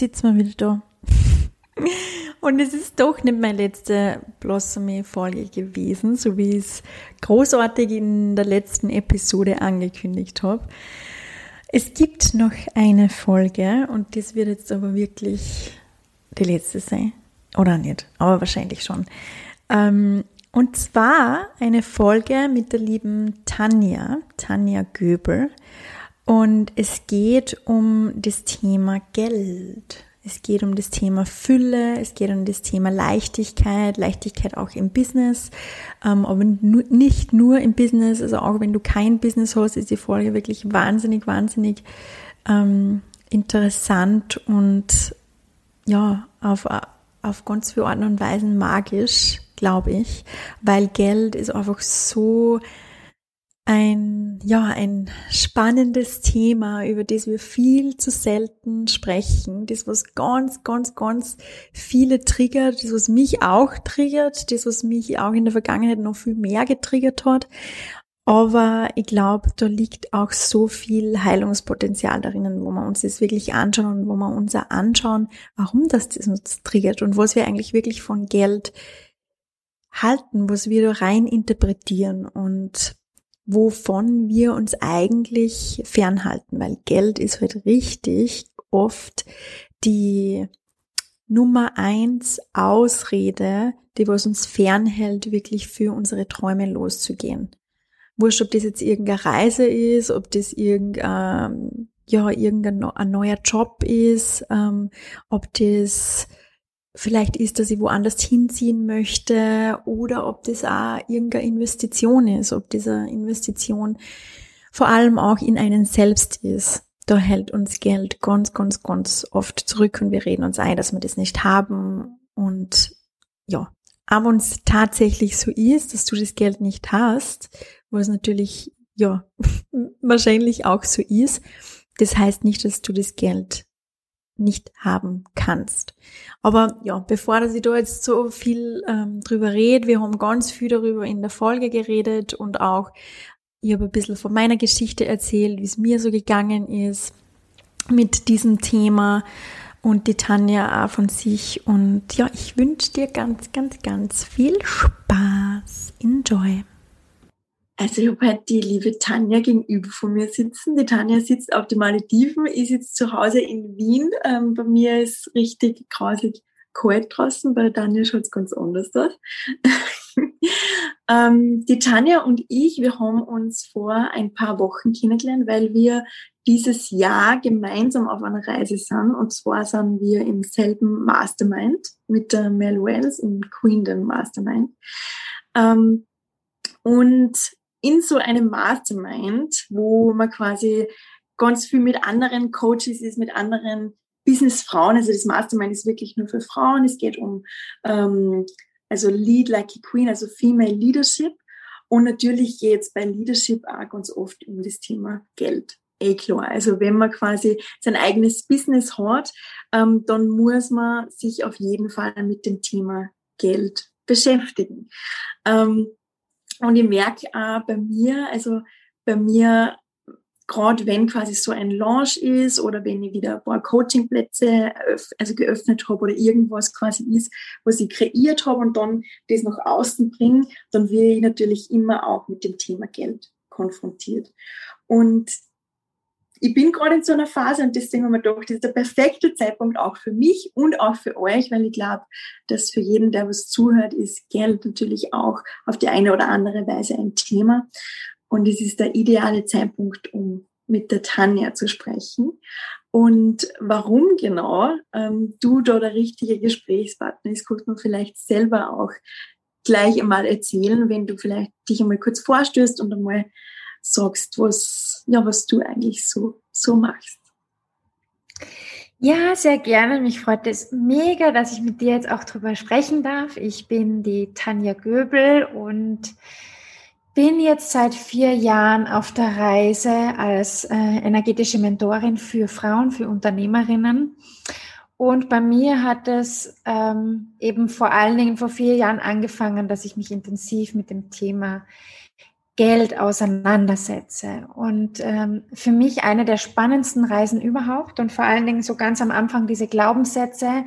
jetzt sitzen wir wieder da. Und es ist doch nicht meine letzte Blossomy-Folge gewesen, so wie ich es großartig in der letzten Episode angekündigt habe. Es gibt noch eine Folge und das wird jetzt aber wirklich die letzte sein. Oder nicht, aber wahrscheinlich schon. Ähm, und zwar eine Folge mit der lieben Tanja, Tanja Göbel. Und es geht um das Thema Geld. Es geht um das Thema Fülle, es geht um das Thema Leichtigkeit, Leichtigkeit auch im Business, ähm, aber nicht nur im Business, also auch wenn du kein Business hast, ist die Folge wirklich wahnsinnig, wahnsinnig ähm, interessant und ja, auf, auf ganz viele Arten und Weisen magisch, glaube ich, weil Geld ist einfach so ein, ja, ein spannendes Thema, über das wir viel zu selten sprechen. Das, was ganz, ganz, ganz viele triggert, das, was mich auch triggert, das, was mich auch in der Vergangenheit noch viel mehr getriggert hat. Aber ich glaube, da liegt auch so viel Heilungspotenzial darin, wo wir uns das wirklich anschauen und wo wir uns auch anschauen, warum das, das uns triggert und was wir eigentlich wirklich von Geld halten, was wir da rein interpretieren und wovon wir uns eigentlich fernhalten, weil Geld ist halt richtig oft die Nummer eins Ausrede, die was uns fernhält, wirklich für unsere Träume loszugehen. Wurscht, ob das jetzt irgendeine Reise ist, ob das irgendein, ja, irgendein ein neuer Job ist, ähm, ob das vielleicht ist, dass ich woanders hinziehen möchte oder ob das auch irgendeine Investition ist, ob diese Investition vor allem auch in einen selbst ist. Da hält uns Geld ganz, ganz, ganz oft zurück und wir reden uns ein, dass wir das nicht haben und ja, aber es tatsächlich so ist, dass du das Geld nicht hast, was natürlich ja wahrscheinlich auch so ist, das heißt nicht, dass du das Geld nicht haben kannst. Aber ja, bevor dass ich da jetzt so viel ähm, drüber rede, wir haben ganz viel darüber in der Folge geredet und auch ich habe ein bisschen von meiner Geschichte erzählt, wie es mir so gegangen ist mit diesem Thema und die Tanja auch von sich. Und ja, ich wünsche dir ganz, ganz, ganz viel Spaß. Enjoy. Also ich habe halt die liebe Tanja gegenüber von mir sitzen. Die Tanja sitzt auf den Malediven, ist jetzt zu Hause in Wien. Ähm, bei mir ist richtig grausig kalt draußen, bei der Tanja schaut es ganz anders aus. ähm, die Tanja und ich, wir haben uns vor ein paar Wochen kennengelernt, weil wir dieses Jahr gemeinsam auf einer Reise sind. Und zwar sind wir im selben Mastermind mit der Mel Wells im Queendom Mastermind. Ähm, und in so einem Mastermind, wo man quasi ganz viel mit anderen Coaches ist, mit anderen Businessfrauen. Also das Mastermind ist wirklich nur für Frauen. Es geht um ähm, also Lead Like a Queen, also Female Leadership. Und natürlich geht es bei Leadership auch ganz oft um das Thema Geld. Eh klar. Also wenn man quasi sein eigenes Business hat, ähm, dann muss man sich auf jeden Fall mit dem Thema Geld beschäftigen. Ähm, und ich merke auch bei mir, also bei mir, gerade wenn quasi so ein Launch ist oder wenn ich wieder ein paar Coachingplätze also geöffnet habe oder irgendwas quasi ist, was ich kreiert habe und dann das nach außen bringe, dann werde ich natürlich immer auch mit dem Thema Geld konfrontiert. Und ich bin gerade in so einer Phase und deswegen haben wir gedacht, das ist der perfekte Zeitpunkt auch für mich und auch für euch, weil ich glaube, dass für jeden, der was zuhört, ist Geld natürlich auch auf die eine oder andere Weise ein Thema. Und es ist der ideale Zeitpunkt, um mit der Tanja zu sprechen. Und warum genau ähm, du da der richtige Gesprächspartner ist, kannst du vielleicht selber auch gleich einmal erzählen, wenn du vielleicht dich einmal kurz vorstößt und einmal sagst, was, ja, was du eigentlich so, so machst. Ja, sehr gerne. Mich freut es mega, dass ich mit dir jetzt auch drüber sprechen darf. Ich bin die Tanja Göbel und bin jetzt seit vier Jahren auf der Reise als äh, energetische Mentorin für Frauen, für Unternehmerinnen. Und bei mir hat es ähm, eben vor allen Dingen vor vier Jahren angefangen, dass ich mich intensiv mit dem Thema Geld auseinandersetze. Und ähm, für mich eine der spannendsten Reisen überhaupt und vor allen Dingen so ganz am Anfang diese Glaubenssätze.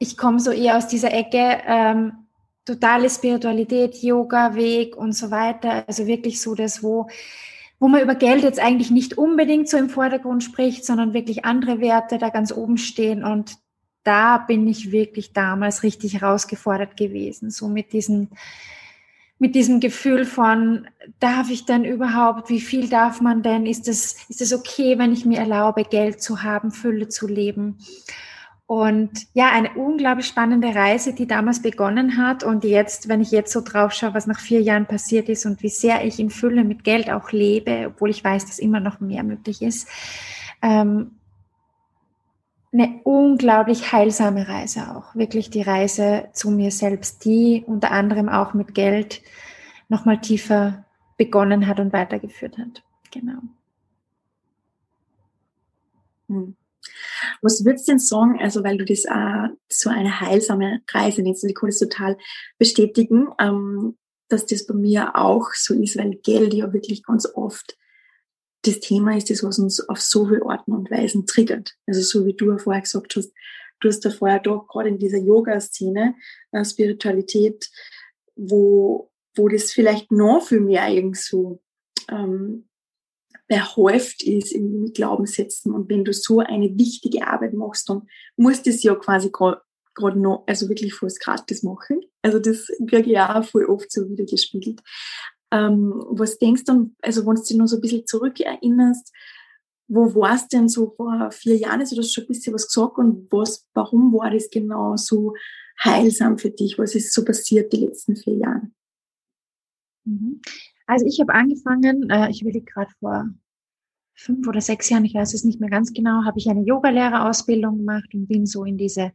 Ich komme so eher aus dieser Ecke, ähm, totale Spiritualität, Yoga, Weg und so weiter. Also wirklich so das, wo, wo man über Geld jetzt eigentlich nicht unbedingt so im Vordergrund spricht, sondern wirklich andere Werte da ganz oben stehen. Und da bin ich wirklich damals richtig herausgefordert gewesen, so mit diesen mit diesem Gefühl von, darf ich denn überhaupt, wie viel darf man denn, ist es, ist es okay, wenn ich mir erlaube, Geld zu haben, Fülle zu leben? Und ja, eine unglaublich spannende Reise, die damals begonnen hat und jetzt, wenn ich jetzt so drauf schaue, was nach vier Jahren passiert ist und wie sehr ich in Fülle mit Geld auch lebe, obwohl ich weiß, dass immer noch mehr möglich ist, ähm, eine unglaublich heilsame Reise auch. Wirklich die Reise zu mir selbst, die unter anderem auch mit Geld nochmal tiefer begonnen hat und weitergeführt hat. Genau. Hm. Was würdest du denn sagen, also weil du das äh, so eine heilsame Reise nennst, und ich kann das total bestätigen, ähm, dass das bei mir auch so ist, weil Geld ja wirklich ganz oft das Thema ist das, was uns auf so viele Arten und Weisen triggert. Also so wie du vorher gesagt hast, du hast da vorher doch gerade in dieser Yoga-Szene, äh, Spiritualität, wo, wo das vielleicht noch viel mehr irgend so ähm, behäuft ist in, mit Glaubenssätzen. Und wenn du so eine wichtige Arbeit machst, dann musst du es ja quasi gerade noch, also wirklich fast gratis machen. Also das kriege ich auch voll oft so wieder gespiegelt. Ähm, was denkst du, also wenn du dich noch so ein bisschen zurückerinnerst, wo warst du denn so vor vier Jahren? Also du hast schon ein bisschen was gesagt und was, warum war das genau so heilsam für dich? Was ist so passiert die letzten vier Jahre? Mhm. Also ich habe angefangen, äh, ich überlege gerade vor fünf oder sechs Jahren, ich weiß es nicht mehr ganz genau, habe ich eine Yogalehrerausbildung gemacht und bin so in diese,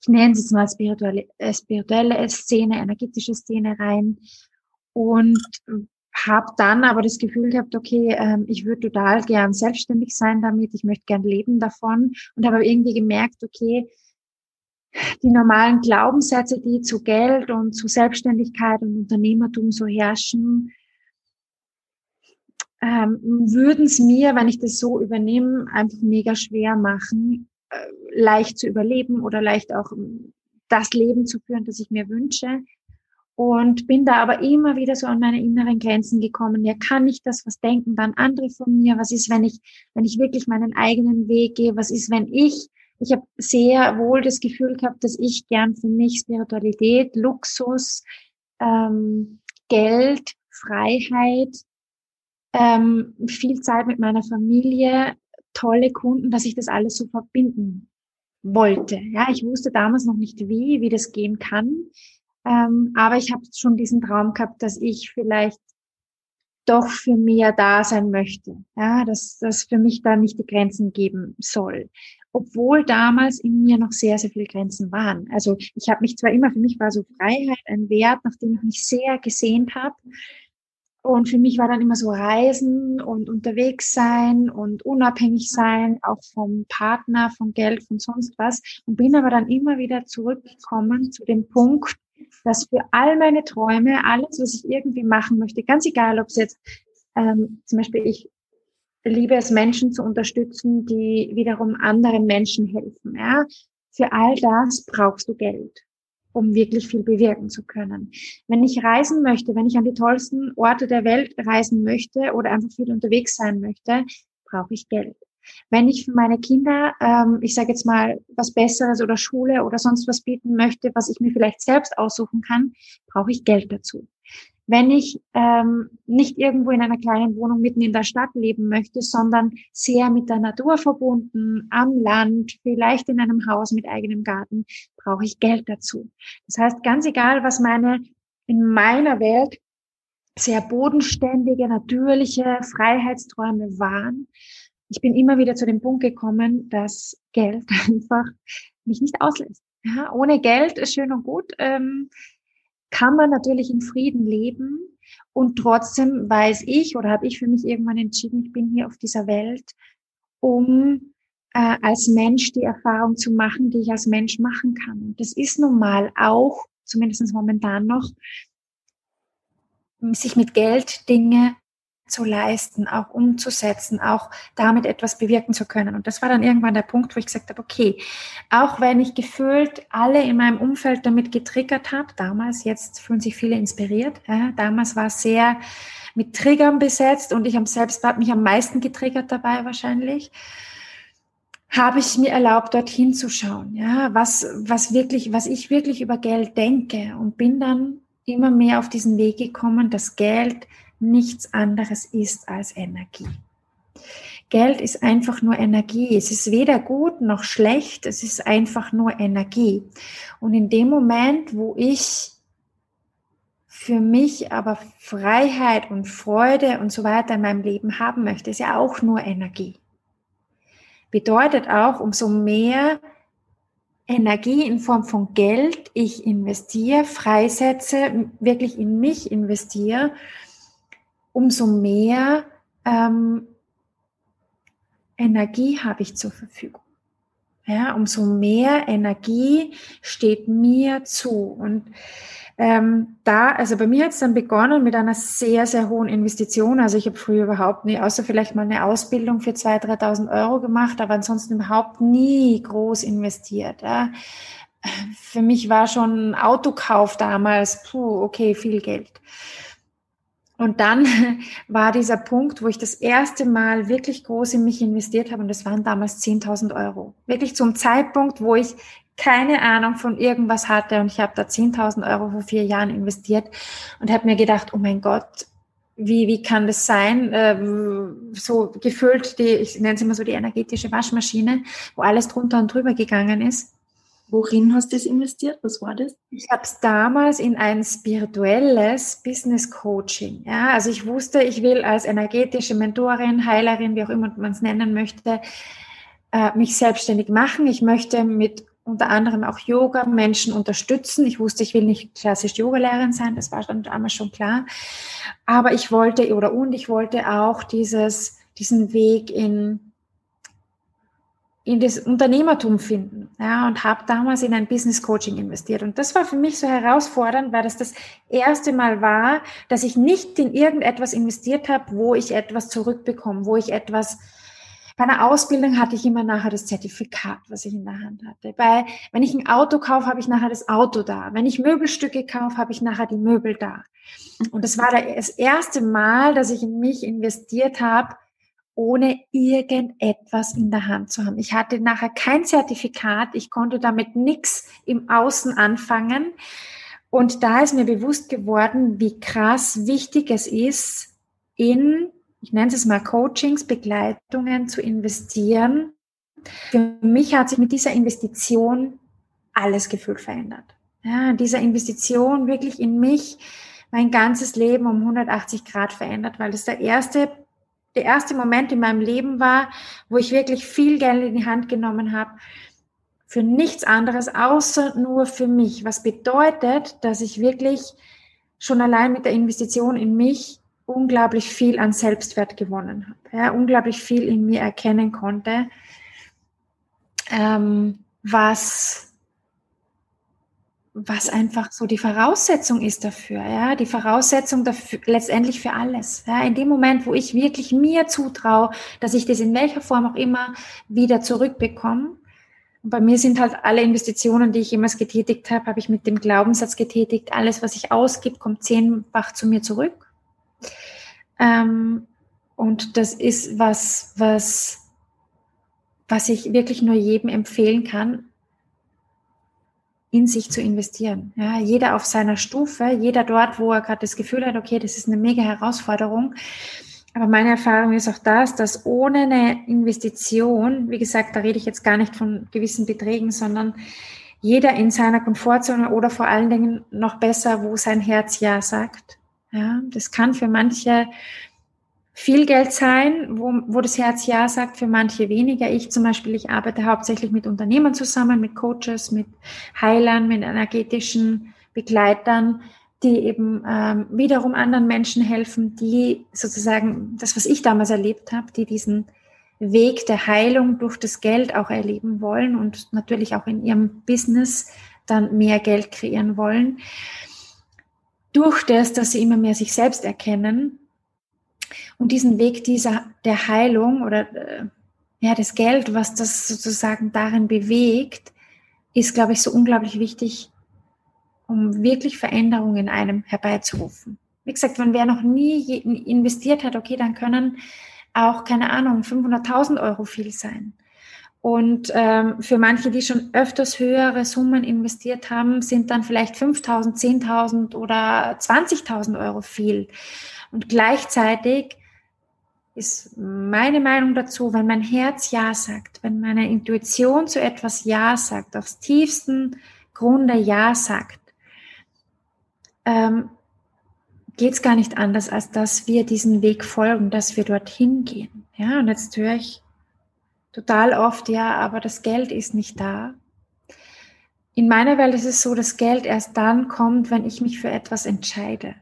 ich nenne es jetzt mal spirituelle, äh, spirituelle Szene, energetische Szene rein und habe dann aber das Gefühl gehabt, okay, ähm, ich würde total gern selbstständig sein damit, ich möchte gern leben davon. Und habe irgendwie gemerkt, okay, die normalen Glaubenssätze, die zu Geld und zu Selbstständigkeit und Unternehmertum so herrschen, ähm, würden es mir, wenn ich das so übernehme, einfach mega schwer machen, äh, leicht zu überleben oder leicht auch ähm, das Leben zu führen, das ich mir wünsche und bin da aber immer wieder so an meine inneren Grenzen gekommen. Ja, kann ich das? Was denken dann andere von mir? Was ist, wenn ich, wenn ich wirklich meinen eigenen Weg gehe? Was ist, wenn ich, ich habe sehr wohl das Gefühl gehabt, dass ich gern für mich Spiritualität, Luxus, ähm, Geld, Freiheit, ähm, viel Zeit mit meiner Familie, tolle Kunden, dass ich das alles so verbinden wollte. Ja, ich wusste damals noch nicht wie, wie das gehen kann. Ähm, aber ich habe schon diesen Traum gehabt, dass ich vielleicht doch für mehr da sein möchte. Ja, dass dass für mich da nicht die Grenzen geben soll. Obwohl damals in mir noch sehr, sehr viele Grenzen waren. Also ich habe mich zwar immer, für mich war so Freiheit ein Wert, nach dem ich mich sehr gesehnt habe. Und für mich war dann immer so Reisen und unterwegs sein und unabhängig sein, auch vom Partner, vom Geld, von sonst was. Und bin aber dann immer wieder zurückgekommen zu dem Punkt, dass für all meine Träume, alles, was ich irgendwie machen möchte, ganz egal, ob es jetzt ähm, zum Beispiel ich liebe es, Menschen zu unterstützen, die wiederum anderen Menschen helfen. Ja? Für all das brauchst du Geld, um wirklich viel bewirken zu können. Wenn ich reisen möchte, wenn ich an die tollsten Orte der Welt reisen möchte oder einfach viel unterwegs sein möchte, brauche ich Geld. Wenn ich für meine Kinder, ähm, ich sage jetzt mal, was Besseres oder Schule oder sonst was bieten möchte, was ich mir vielleicht selbst aussuchen kann, brauche ich Geld dazu. Wenn ich ähm, nicht irgendwo in einer kleinen Wohnung mitten in der Stadt leben möchte, sondern sehr mit der Natur verbunden, am Land, vielleicht in einem Haus mit eigenem Garten, brauche ich Geld dazu. Das heißt, ganz egal, was meine in meiner Welt sehr bodenständige, natürliche Freiheitsträume waren, ich bin immer wieder zu dem Punkt gekommen, dass Geld einfach mich nicht auslässt. Ja, ohne Geld ist schön und gut, ähm, kann man natürlich in Frieden leben und trotzdem weiß ich oder habe ich für mich irgendwann entschieden, ich bin hier auf dieser Welt, um äh, als Mensch die Erfahrung zu machen, die ich als Mensch machen kann. Und das ist nun mal auch, zumindest momentan noch, sich mit Geld Dinge zu leisten, auch umzusetzen, auch damit etwas bewirken zu können. Und das war dann irgendwann der Punkt, wo ich gesagt habe, okay, auch wenn ich gefühlt alle in meinem Umfeld damit getriggert habe, damals, jetzt fühlen sich viele inspiriert, ja, damals war es sehr mit Triggern besetzt und ich habe selbst habe mich am meisten getriggert dabei wahrscheinlich habe ich mir erlaubt, dorthin zu schauen, ja, was, was wirklich, was ich wirklich über Geld denke und bin dann immer mehr auf diesen Weg gekommen, dass Geld nichts anderes ist als Energie. Geld ist einfach nur Energie. Es ist weder gut noch schlecht, es ist einfach nur Energie. Und in dem Moment, wo ich für mich aber Freiheit und Freude und so weiter in meinem Leben haben möchte, ist ja auch nur Energie. Bedeutet auch, umso mehr Energie in Form von Geld ich investiere, freisetze, wirklich in mich investiere, umso mehr ähm, Energie habe ich zur Verfügung. Ja, umso mehr Energie steht mir zu. Und ähm, da, also bei mir hat es dann begonnen mit einer sehr, sehr hohen Investition. Also ich habe früher überhaupt nie, außer vielleicht mal eine Ausbildung für 2.000, 3.000 Euro gemacht, aber ansonsten überhaupt nie groß investiert. Ja. Für mich war schon ein Autokauf damals, puh, okay, viel Geld. Und dann war dieser Punkt, wo ich das erste Mal wirklich groß in mich investiert habe und das waren damals 10.000 Euro. Wirklich zum Zeitpunkt, wo ich keine Ahnung von irgendwas hatte und ich habe da 10.000 Euro vor vier Jahren investiert und habe mir gedacht, oh mein Gott, wie, wie kann das sein? Ähm, so gefüllt, die, ich nenne es immer so die energetische Waschmaschine, wo alles drunter und drüber gegangen ist. Worin hast du das investiert? Was war das? Ich habe es damals in ein spirituelles Business Coaching. Ja, also ich wusste, ich will als energetische Mentorin, Heilerin, wie auch immer man es nennen möchte, äh, mich selbstständig machen. Ich möchte mit unter anderem auch Yoga Menschen unterstützen. Ich wusste, ich will nicht klassisch Yogalehrerin sein, das war dann damals schon klar. Aber ich wollte oder und ich wollte auch dieses, diesen Weg in in das Unternehmertum finden. Ja, und habe damals in ein Business Coaching investiert. Und das war für mich so herausfordernd, weil das das erste Mal war, dass ich nicht in irgendetwas investiert habe, wo ich etwas zurückbekomme, wo ich etwas bei einer Ausbildung hatte ich immer nachher das Zertifikat, was ich in der Hand hatte. Bei, wenn ich ein Auto kaufe, habe ich nachher das Auto da. Wenn ich Möbelstücke kaufe, habe ich nachher die Möbel da. Und das war das erste Mal, dass ich in mich investiert habe, ohne irgendetwas in der Hand zu haben. Ich hatte nachher kein Zertifikat, ich konnte damit nichts im Außen anfangen. Und da ist mir bewusst geworden, wie krass wichtig es ist, in ich nenne es mal Coachings, Begleitungen zu investieren. Für mich hat sich mit dieser Investition alles gefühlt verändert. Ja, dieser Investition wirklich in mich mein ganzes Leben um 180 Grad verändert, weil das der erste, der erste Moment in meinem Leben war, wo ich wirklich viel Geld in die Hand genommen habe für nichts anderes außer nur für mich. Was bedeutet, dass ich wirklich schon allein mit der Investition in mich unglaublich viel an Selbstwert gewonnen habe, ja, unglaublich viel in mir erkennen konnte, ähm, was, was einfach so die Voraussetzung ist dafür, ja, die Voraussetzung dafür, letztendlich für alles. Ja, in dem Moment, wo ich wirklich mir zutraue, dass ich das in welcher Form auch immer wieder zurückbekomme, und bei mir sind halt alle Investitionen, die ich jemals getätigt habe, habe ich mit dem Glaubenssatz getätigt, alles, was ich ausgib, kommt zehnfach zu mir zurück. Ähm, und das ist was, was, was ich wirklich nur jedem empfehlen kann, in sich zu investieren. Ja, jeder auf seiner Stufe, jeder dort, wo er gerade das Gefühl hat, okay, das ist eine mega Herausforderung. Aber meine Erfahrung ist auch das, dass ohne eine Investition, wie gesagt, da rede ich jetzt gar nicht von gewissen Beträgen, sondern jeder in seiner Komfortzone oder vor allen Dingen noch besser, wo sein Herz Ja sagt, ja, das kann für manche viel Geld sein, wo, wo das Herz ja sagt, für manche weniger. Ich zum Beispiel, ich arbeite hauptsächlich mit Unternehmern zusammen, mit Coaches, mit Heilern, mit energetischen Begleitern, die eben ähm, wiederum anderen Menschen helfen, die sozusagen das, was ich damals erlebt habe, die diesen Weg der Heilung durch das Geld auch erleben wollen und natürlich auch in ihrem Business dann mehr Geld kreieren wollen durch das, dass sie immer mehr sich selbst erkennen und diesen Weg dieser, der Heilung oder äh, ja, das Geld, was das sozusagen darin bewegt, ist, glaube ich, so unglaublich wichtig, um wirklich Veränderungen in einem herbeizurufen. Wie gesagt, wenn wer noch nie investiert hat, okay, dann können auch, keine Ahnung, 500.000 Euro viel sein. Und ähm, für manche, die schon öfters höhere Summen investiert haben, sind dann vielleicht 5.000, 10.000 oder 20.000 Euro viel. Und gleichzeitig ist meine Meinung dazu, wenn mein Herz Ja sagt, wenn meine Intuition zu etwas Ja sagt, aufs tiefsten Grunde Ja sagt, ähm, geht es gar nicht anders, als dass wir diesen Weg folgen, dass wir dorthin gehen. Ja, und jetzt höre ich total oft, ja, aber das Geld ist nicht da. In meiner Welt ist es so, dass Geld erst dann kommt, wenn ich mich für etwas entscheide.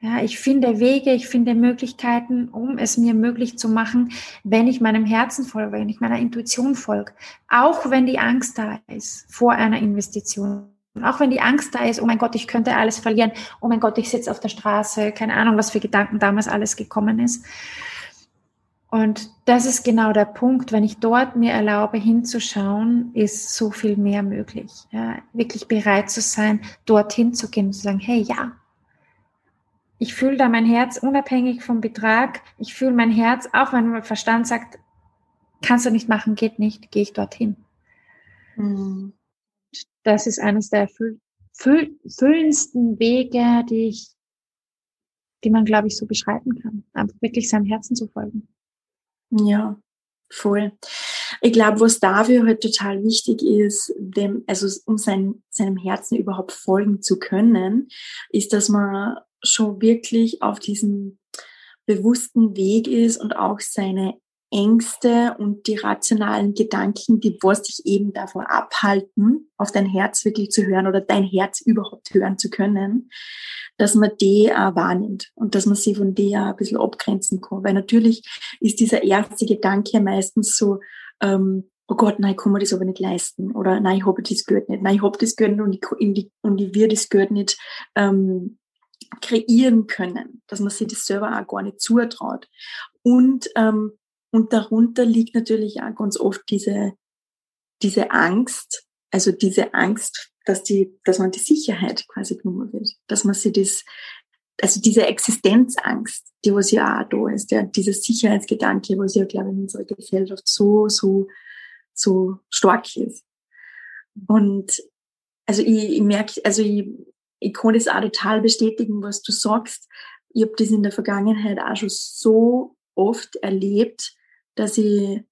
Ja, ich finde Wege, ich finde Möglichkeiten, um es mir möglich zu machen, wenn ich meinem Herzen folge, wenn ich meiner Intuition folge. Auch wenn die Angst da ist vor einer Investition. Auch wenn die Angst da ist, oh mein Gott, ich könnte alles verlieren. Oh mein Gott, ich sitze auf der Straße. Keine Ahnung, was für Gedanken damals alles gekommen ist. Und das ist genau der Punkt. Wenn ich dort mir erlaube, hinzuschauen, ist so viel mehr möglich. Ja, wirklich bereit zu sein, dorthin zu gehen und zu sagen, hey, ja, ich fühle da mein Herz unabhängig vom Betrag. Ich fühle mein Herz, auch wenn mein Verstand sagt, kannst du nicht machen, geht nicht, gehe ich dorthin. Mhm. Das ist eines der füll füll füllendsten Wege, die ich, die man, glaube ich, so beschreiten kann. Einfach wirklich seinem Herzen zu folgen. Ja, voll. Ich glaube, was dafür halt total wichtig ist, dem, also um sein, seinem Herzen überhaupt folgen zu können, ist, dass man schon wirklich auf diesem bewussten Weg ist und auch seine Ängste und die rationalen Gedanken, die was dich eben davor abhalten, auf dein Herz wirklich zu hören oder dein Herz überhaupt hören zu können, dass man die auch wahrnimmt und dass man sie von dir ein bisschen abgrenzen kann. Weil natürlich ist dieser erste Gedanke meistens so, ähm, oh Gott, nein, ich kann mir das aber nicht leisten. Oder nein, ich habe das Geld nicht. Nein, ich habe das Geld nicht und ich, und ich will das Geld nicht ähm, kreieren können, dass man sich das selber auch gar nicht zutraut. Und, ähm, und darunter liegt natürlich auch ganz oft diese, diese Angst, also diese Angst, dass die, dass man die Sicherheit quasi genommen wird, dass man sich das, also diese Existenzangst, die was ja auch da ist, der, dieser Sicherheitsgedanke, was ja, glaube ich, in unserer Gesellschaft so, so, so stark ist. Und also ich, ich merke, also ich, ich kann das auch total bestätigen, was du sagst. Ich habe das in der Vergangenheit auch schon so oft erlebt, dass ich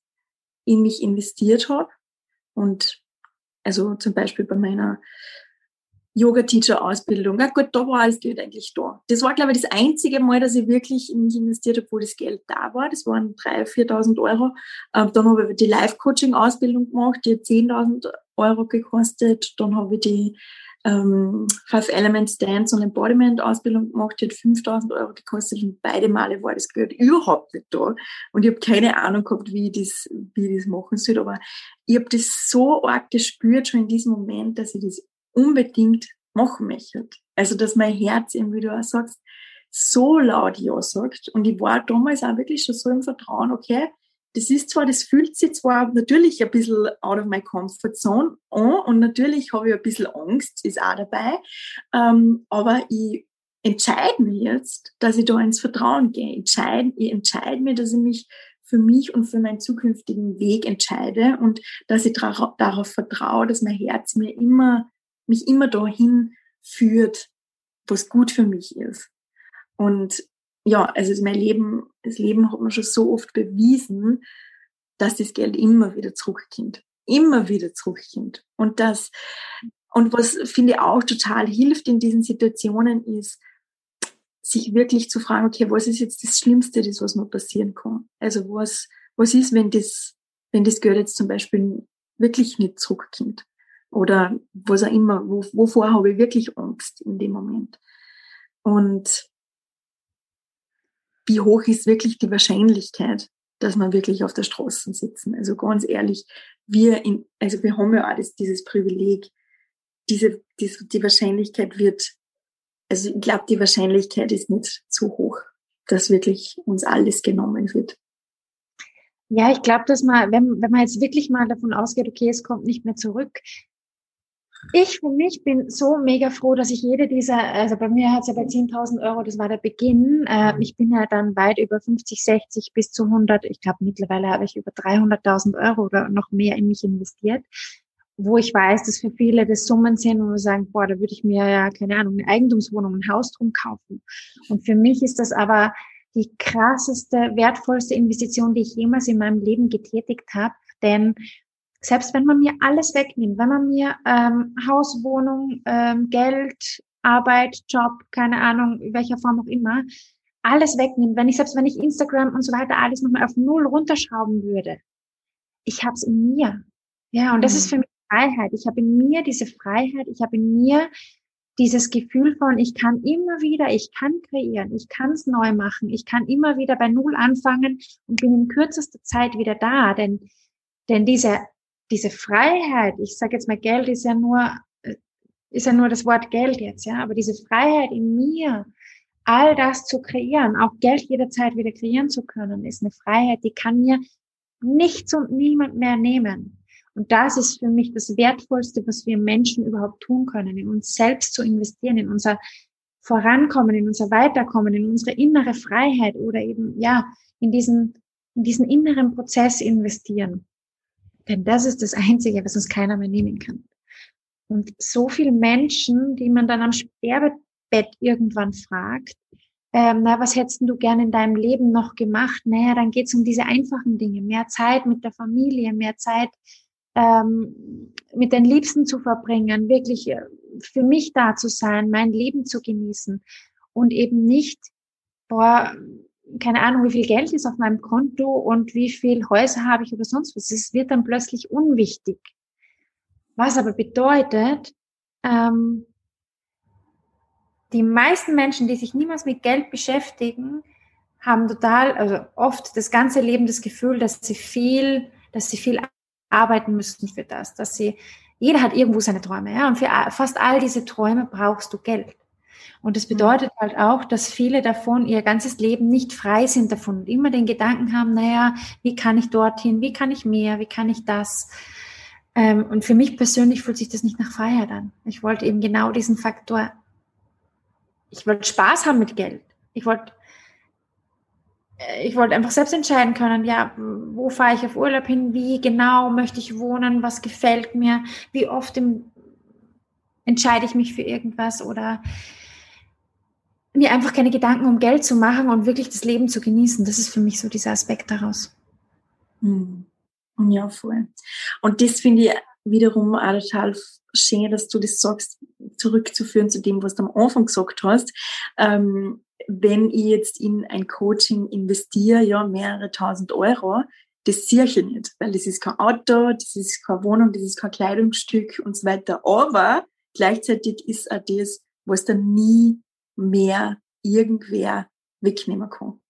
in mich investiert habe. Und also zum Beispiel bei meiner Yoga-Teacher-Ausbildung. Ja gut, da war alles Geld eigentlich da. Das war, glaube ich, das einzige Mal, dass ich wirklich in mich investiert habe, wo das Geld da war. Das waren 3.000, 4.000 Euro. Ähm, dann habe ich die Live-Coaching-Ausbildung gemacht, die hat 10.000 Euro gekostet. Dann habe ich die ähm, Five Elements Dance und Embodiment Ausbildung gemacht, die hat 5000 Euro gekostet und beide Male war das Geld überhaupt nicht da. Und ich habe keine Ahnung gehabt, wie ich das, wie ich das machen soll, aber ich habe das so arg gespürt schon in diesem Moment, dass ich das unbedingt machen möchte. Also, dass mein Herz eben, wie du auch sagst, so laut Ja sagt. Und ich war damals auch wirklich schon so im Vertrauen, okay, das ist zwar, das fühlt sich zwar natürlich ein bisschen out of my comfort zone an und natürlich habe ich ein bisschen Angst, ist auch dabei, ähm, aber ich entscheide mich jetzt, dass ich da ins Vertrauen gehe. Entscheide, ich entscheide mir, dass ich mich für mich und für meinen zukünftigen Weg entscheide und dass ich darauf vertraue, dass mein Herz mir immer, mich immer dahin führt, was gut für mich ist. Und ja, also mein Leben, das Leben hat mir schon so oft bewiesen, dass das Geld immer wieder zurückkommt. Immer wieder zurückkommt. Und das, und was finde ich auch total hilft in diesen Situationen ist, sich wirklich zu fragen, okay, was ist jetzt das Schlimmste, das was mir passieren kann? Also was, was ist, wenn das, wenn das Geld jetzt zum Beispiel wirklich nicht zurückkommt? Oder was auch immer, wo, wovor habe ich wirklich Angst in dem Moment? Und wie hoch ist wirklich die Wahrscheinlichkeit, dass man wirklich auf der Straße sitzen. Also ganz ehrlich, wir in, also wir haben ja alles dieses Privileg. Diese, diese, die Wahrscheinlichkeit wird also ich glaube, die Wahrscheinlichkeit ist nicht zu hoch, dass wirklich uns alles genommen wird. Ja, ich glaube, dass man, wenn, wenn man jetzt wirklich mal davon ausgeht, okay, es kommt nicht mehr zurück. Ich für mich bin so mega froh, dass ich jede dieser, also bei mir hat es ja bei 10.000 Euro, das war der Beginn. Äh, ich bin ja dann weit über 50, 60 bis zu 100. Ich glaube, mittlerweile habe ich über 300.000 Euro oder noch mehr in mich investiert wo ich weiß, dass für viele das Summen sind, wo wir sagen, boah, da würde ich mir ja, keine Ahnung, eine Eigentumswohnung, ein Haus drum kaufen. Und für mich ist das aber die krasseste, wertvollste Investition, die ich jemals in meinem Leben getätigt habe. Denn selbst wenn man mir alles wegnimmt, wenn man mir ähm, Haus, Wohnung, ähm, Geld, Arbeit, Job, keine Ahnung, in welcher Form auch immer, alles wegnimmt, wenn ich selbst wenn ich Instagram und so weiter alles nochmal auf null runterschrauben würde, ich habe es in mir. Ja, und das ist mhm. für mich Freiheit. Ich habe in mir diese Freiheit. Ich habe in mir dieses Gefühl von, ich kann immer wieder, ich kann kreieren, ich kann es neu machen, ich kann immer wieder bei Null anfangen und bin in kürzester Zeit wieder da. Denn, denn diese, diese Freiheit, ich sage jetzt mal, Geld ist ja nur, äh, ist ja nur das Wort Geld jetzt, ja, aber diese Freiheit in mir, all das zu kreieren, auch Geld jederzeit wieder kreieren zu können, ist eine Freiheit, die kann mir nichts und niemand mehr nehmen. Und das ist für mich das Wertvollste, was wir Menschen überhaupt tun können, in uns selbst zu investieren, in unser Vorankommen, in unser Weiterkommen, in unsere innere Freiheit oder eben, ja, in diesen, in diesen inneren Prozess investieren. Denn das ist das Einzige, was uns keiner mehr nehmen kann. Und so viele Menschen, die man dann am Sterbebett irgendwann fragt, ähm, na, was hättest du gerne in deinem Leben noch gemacht? Naja, dann geht's um diese einfachen Dinge, mehr Zeit mit der Familie, mehr Zeit ähm, mit den Liebsten zu verbringen, wirklich äh, für mich da zu sein, mein Leben zu genießen und eben nicht, boah, keine Ahnung, wie viel Geld ist auf meinem Konto und wie viel Häuser habe ich oder sonst was. Es wird dann plötzlich unwichtig. Was aber bedeutet, ähm, die meisten Menschen, die sich niemals mit Geld beschäftigen, haben total, also oft das ganze Leben das Gefühl, dass sie viel, dass sie viel arbeiten müssen für das, dass sie, jeder hat irgendwo seine Träume, ja, und für fast all diese Träume brauchst du Geld. Und das mhm. bedeutet halt auch, dass viele davon ihr ganzes Leben nicht frei sind davon und immer den Gedanken haben, naja, wie kann ich dorthin, wie kann ich mehr, wie kann ich das? Ähm, und für mich persönlich fühlt sich das nicht nach Freiheit an. Ich wollte eben genau diesen Faktor, ich wollte Spaß haben mit Geld. Ich wollte äh, ich wollte einfach selbst entscheiden können, ja, wo fahre ich auf Urlaub hin, wie genau möchte ich wohnen, was gefällt mir, wie oft im, entscheide ich mich für irgendwas oder mir einfach keine Gedanken um Geld zu machen und wirklich das Leben zu genießen. Das ist für mich so dieser Aspekt daraus. Hm. Ja, voll. Und das finde ich wiederum auch total schön, dass du das sagst, zurückzuführen zu dem, was du am Anfang gesagt hast. Ähm, wenn ich jetzt in ein Coaching investiere, ja, mehrere tausend Euro, das sehe ich nicht, weil das ist kein Auto, das ist keine Wohnung, das ist kein Kleidungsstück und so weiter. Aber gleichzeitig ist auch das, was dann nie mehr irgendwer wegnehmen kann.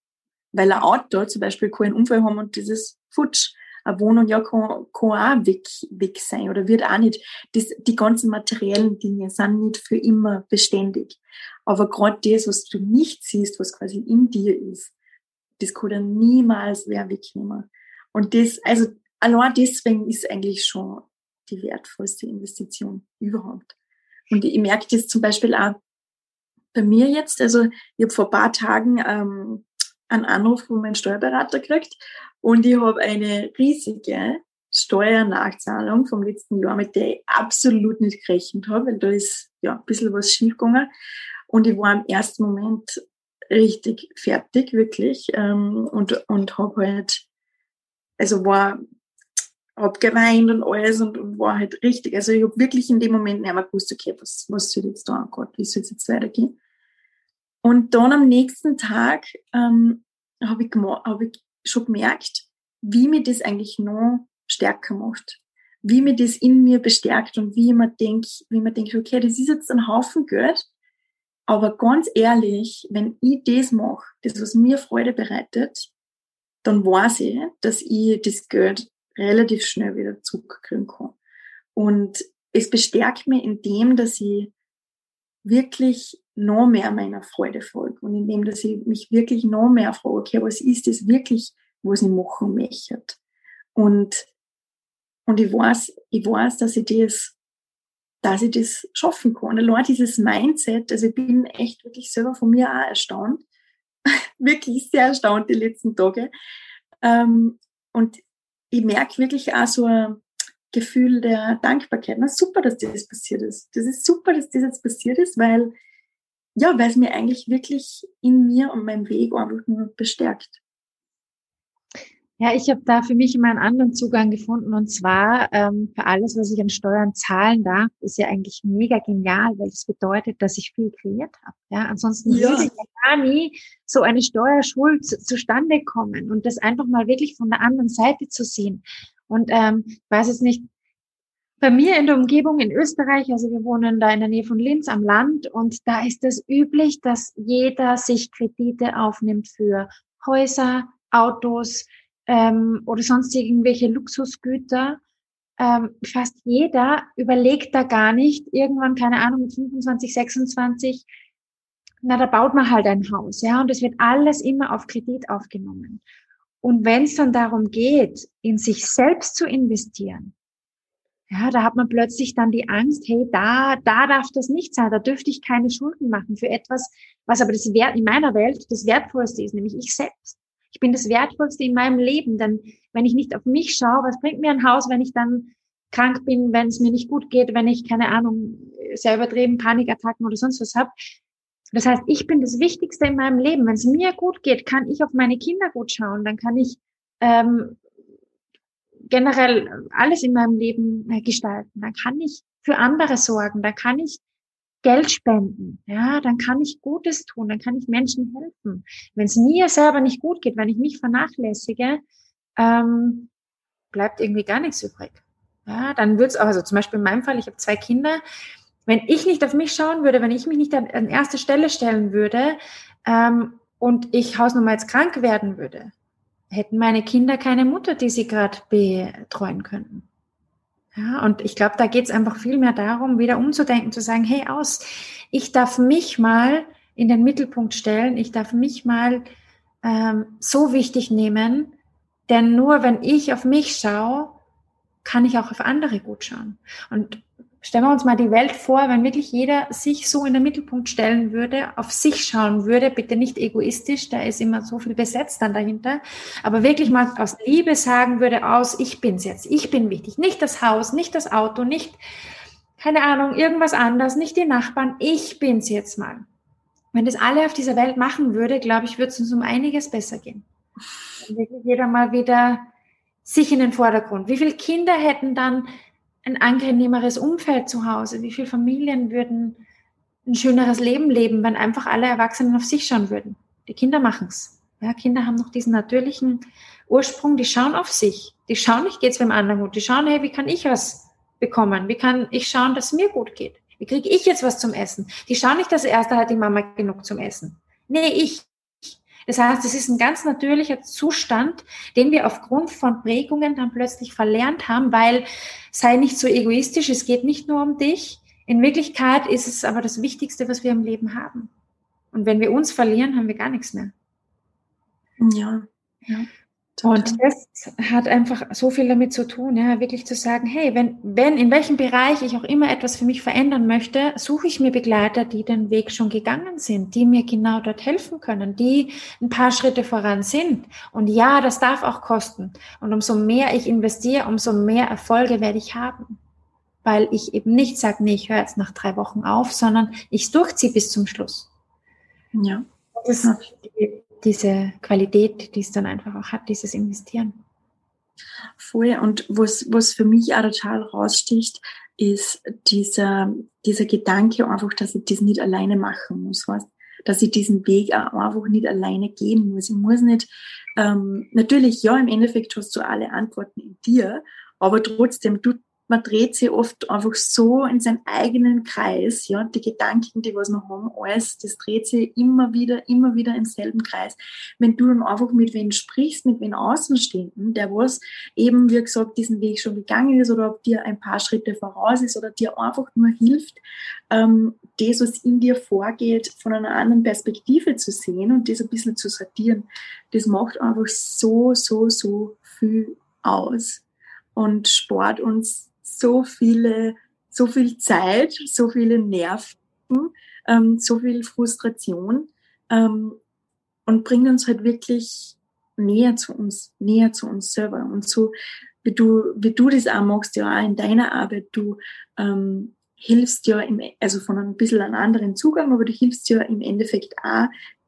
Weil ein Auto zum Beispiel kann einen Unfall haben und dieses futsch eine Wohnung ja kann, kann auch weg, weg sein oder wird auch nicht. Das, die ganzen materiellen Dinge sind nicht für immer beständig. Aber gerade das, was du nicht siehst, was quasi in dir ist, das kann dann niemals wer wegnehmen. Und das, also allein deswegen ist eigentlich schon die wertvollste Investition überhaupt. Und ich merke das zum Beispiel auch bei mir jetzt, also ich habe vor ein paar Tagen ähm, einen Anruf von meinem Steuerberater gekriegt und ich habe eine riesige Steuernachzahlung vom letzten Jahr, mit der ich absolut nicht gerechnet habe, weil da ist ja ein bisschen was schiefgegangen. Und ich war im ersten Moment richtig fertig, wirklich. Ähm, und und habe halt, also war, hab geweint und alles und, und war halt richtig. Also ich habe wirklich in dem Moment nicht mehr gewusst, okay, was, was soll jetzt da, Gott, wie soll es jetzt weitergehen? Und dann am nächsten Tag ähm, habe ich, hab ich schon gemerkt, wie mir das eigentlich noch stärker macht. Wie mir das in mir bestärkt und wie man denkt, wie man denkt, okay, das ist jetzt ein Haufen Geld, aber ganz ehrlich, wenn ich das mache, das was mir Freude bereitet, dann weiß ich, dass ich das Geld relativ schnell wieder zurückkriegen kann. Und es bestärkt mich in dem, dass ich wirklich noch mehr meiner Freude folge und indem, dass ich mich wirklich noch mehr frage, okay, was ist das wirklich, was ich machen möchte? Und, und ich weiß, ich weiß, dass ich das, dass ich das schaffen kann. Allein dieses Mindset, also ich bin echt wirklich selber von mir auch erstaunt, wirklich sehr erstaunt die letzten Tage. Ähm, und ich merke wirklich auch so ein Gefühl der Dankbarkeit. Na super, dass das passiert ist. Das ist super, dass das jetzt passiert ist, weil ja, weil es mir eigentlich wirklich in mir und meinem Weg einfach nur bestärkt. Ja, ich habe da für mich immer einen anderen Zugang gefunden und zwar ähm, für alles, was ich an Steuern zahlen darf, ist ja eigentlich mega genial, weil das bedeutet, dass ich viel kreiert habe. Ja, ansonsten ja. würde ja gar nie so eine Steuerschuld zu, zustande kommen und das einfach mal wirklich von der anderen Seite zu sehen. Und ähm, ich weiß jetzt nicht, bei mir in der Umgebung in Österreich, also wir wohnen da in der Nähe von Linz am Land und da ist es üblich, dass jeder sich Kredite aufnimmt für Häuser, Autos ähm, oder sonst irgendwelche Luxusgüter. Ähm, fast jeder überlegt da gar nicht, irgendwann, keine Ahnung, mit 25, 26, na, da baut man halt ein Haus, ja, und es wird alles immer auf Kredit aufgenommen. Und wenn es dann darum geht, in sich selbst zu investieren, ja, da hat man plötzlich dann die Angst, hey, da, da darf das nicht sein, da dürfte ich keine Schulden machen für etwas, was aber das Wert in meiner Welt das Wertvollste ist, nämlich ich selbst. Ich bin das Wertvollste in meinem Leben, denn wenn ich nicht auf mich schaue, was bringt mir ein Haus, wenn ich dann krank bin, wenn es mir nicht gut geht, wenn ich, keine Ahnung, sehr übertrieben Panikattacken oder sonst was habe. Das heißt, ich bin das Wichtigste in meinem Leben. Wenn es mir gut geht, kann ich auf meine Kinder gut schauen, dann kann ich ähm, generell alles in meinem Leben äh, gestalten. Dann kann ich für andere sorgen, dann kann ich Geld spenden, ja, dann kann ich Gutes tun, dann kann ich Menschen helfen. Wenn es mir selber nicht gut geht, wenn ich mich vernachlässige, ähm, bleibt irgendwie gar nichts übrig. Ja, dann wird's auch, also zum Beispiel in meinem Fall, ich habe zwei Kinder, wenn ich nicht auf mich schauen würde, wenn ich mich nicht an, an erste Stelle stellen würde ähm, und ich Hausnummer jetzt krank werden würde, hätten meine Kinder keine Mutter, die sie gerade betreuen könnten. Ja, und ich glaube, da geht es einfach viel mehr darum, wieder umzudenken, zu sagen, hey aus, ich darf mich mal in den Mittelpunkt stellen, ich darf mich mal ähm, so wichtig nehmen, denn nur wenn ich auf mich schaue, kann ich auch auf andere gut schauen. Und Stellen wir uns mal die Welt vor, wenn wirklich jeder sich so in den Mittelpunkt stellen würde, auf sich schauen würde, bitte nicht egoistisch, da ist immer so viel besetzt dann dahinter, aber wirklich mal aus Liebe sagen würde aus, ich bin's jetzt, ich bin wichtig, nicht das Haus, nicht das Auto, nicht, keine Ahnung, irgendwas anderes, nicht die Nachbarn, ich bin's jetzt mal. Wenn das alle auf dieser Welt machen würde, glaube ich, würde es uns um einiges besser gehen. Wenn wirklich jeder mal wieder sich in den Vordergrund. Wie viele Kinder hätten dann ein angenehmeres Umfeld zu Hause? Wie viele Familien würden ein schöneres Leben leben, wenn einfach alle Erwachsenen auf sich schauen würden? Die Kinder machen's. Ja, Kinder haben noch diesen natürlichen Ursprung, die schauen auf sich. Die schauen nicht, geht's beim anderen gut. Die schauen, hey, wie kann ich was bekommen? Wie kann ich schauen, dass es mir gut geht? Wie kriege ich jetzt was zum Essen? Die schauen nicht, dass erst hat die Mama genug zum Essen. Nee, ich. Das heißt, es ist ein ganz natürlicher Zustand, den wir aufgrund von Prägungen dann plötzlich verlernt haben, weil sei nicht so egoistisch, es geht nicht nur um dich. In Wirklichkeit ist es aber das Wichtigste, was wir im Leben haben. Und wenn wir uns verlieren, haben wir gar nichts mehr. Ja. ja. Und das hat einfach so viel damit zu tun, ja, wirklich zu sagen, hey, wenn, wenn, in welchem Bereich ich auch immer etwas für mich verändern möchte, suche ich mir Begleiter, die den Weg schon gegangen sind, die mir genau dort helfen können, die ein paar Schritte voran sind. Und ja, das darf auch kosten. Und umso mehr ich investiere, umso mehr Erfolge werde ich haben. Weil ich eben nicht sage, nee, ich höre jetzt nach drei Wochen auf, sondern ich durchziehe bis zum Schluss. Ja. Das ist die diese Qualität, die es dann einfach auch hat, dieses Investieren. Voll. Und was, was für mich auch total raussticht, ist dieser, dieser Gedanke einfach, dass ich das nicht alleine machen muss, weißt? dass ich diesen Weg einfach nicht alleine gehen muss. Ich muss nicht, ähm, natürlich, ja, im Endeffekt hast du alle Antworten in dir, aber trotzdem, du, man dreht sich oft einfach so in seinen eigenen Kreis, ja, die Gedanken, die was wir haben, alles, das dreht sich immer wieder, immer wieder im selben Kreis. Wenn du dann einfach mit wem sprichst, mit wem Außenstehenden, der was eben, wie gesagt, diesen Weg schon gegangen ist oder ob dir ein paar Schritte voraus ist oder dir einfach nur hilft, ähm, das, was in dir vorgeht, von einer anderen Perspektive zu sehen und das ein bisschen zu sortieren, das macht einfach so, so, so viel aus und spart uns so viele, so viel Zeit, so viele Nerven, ähm, so viel Frustration ähm, und bringt uns halt wirklich näher zu uns, näher zu uns selber. Und so wie du, wie du das auch machst, ja auch in deiner Arbeit, du ähm, hilfst ja im, also von ein bisschen einem anderen Zugang, aber du hilfst ja im Endeffekt auch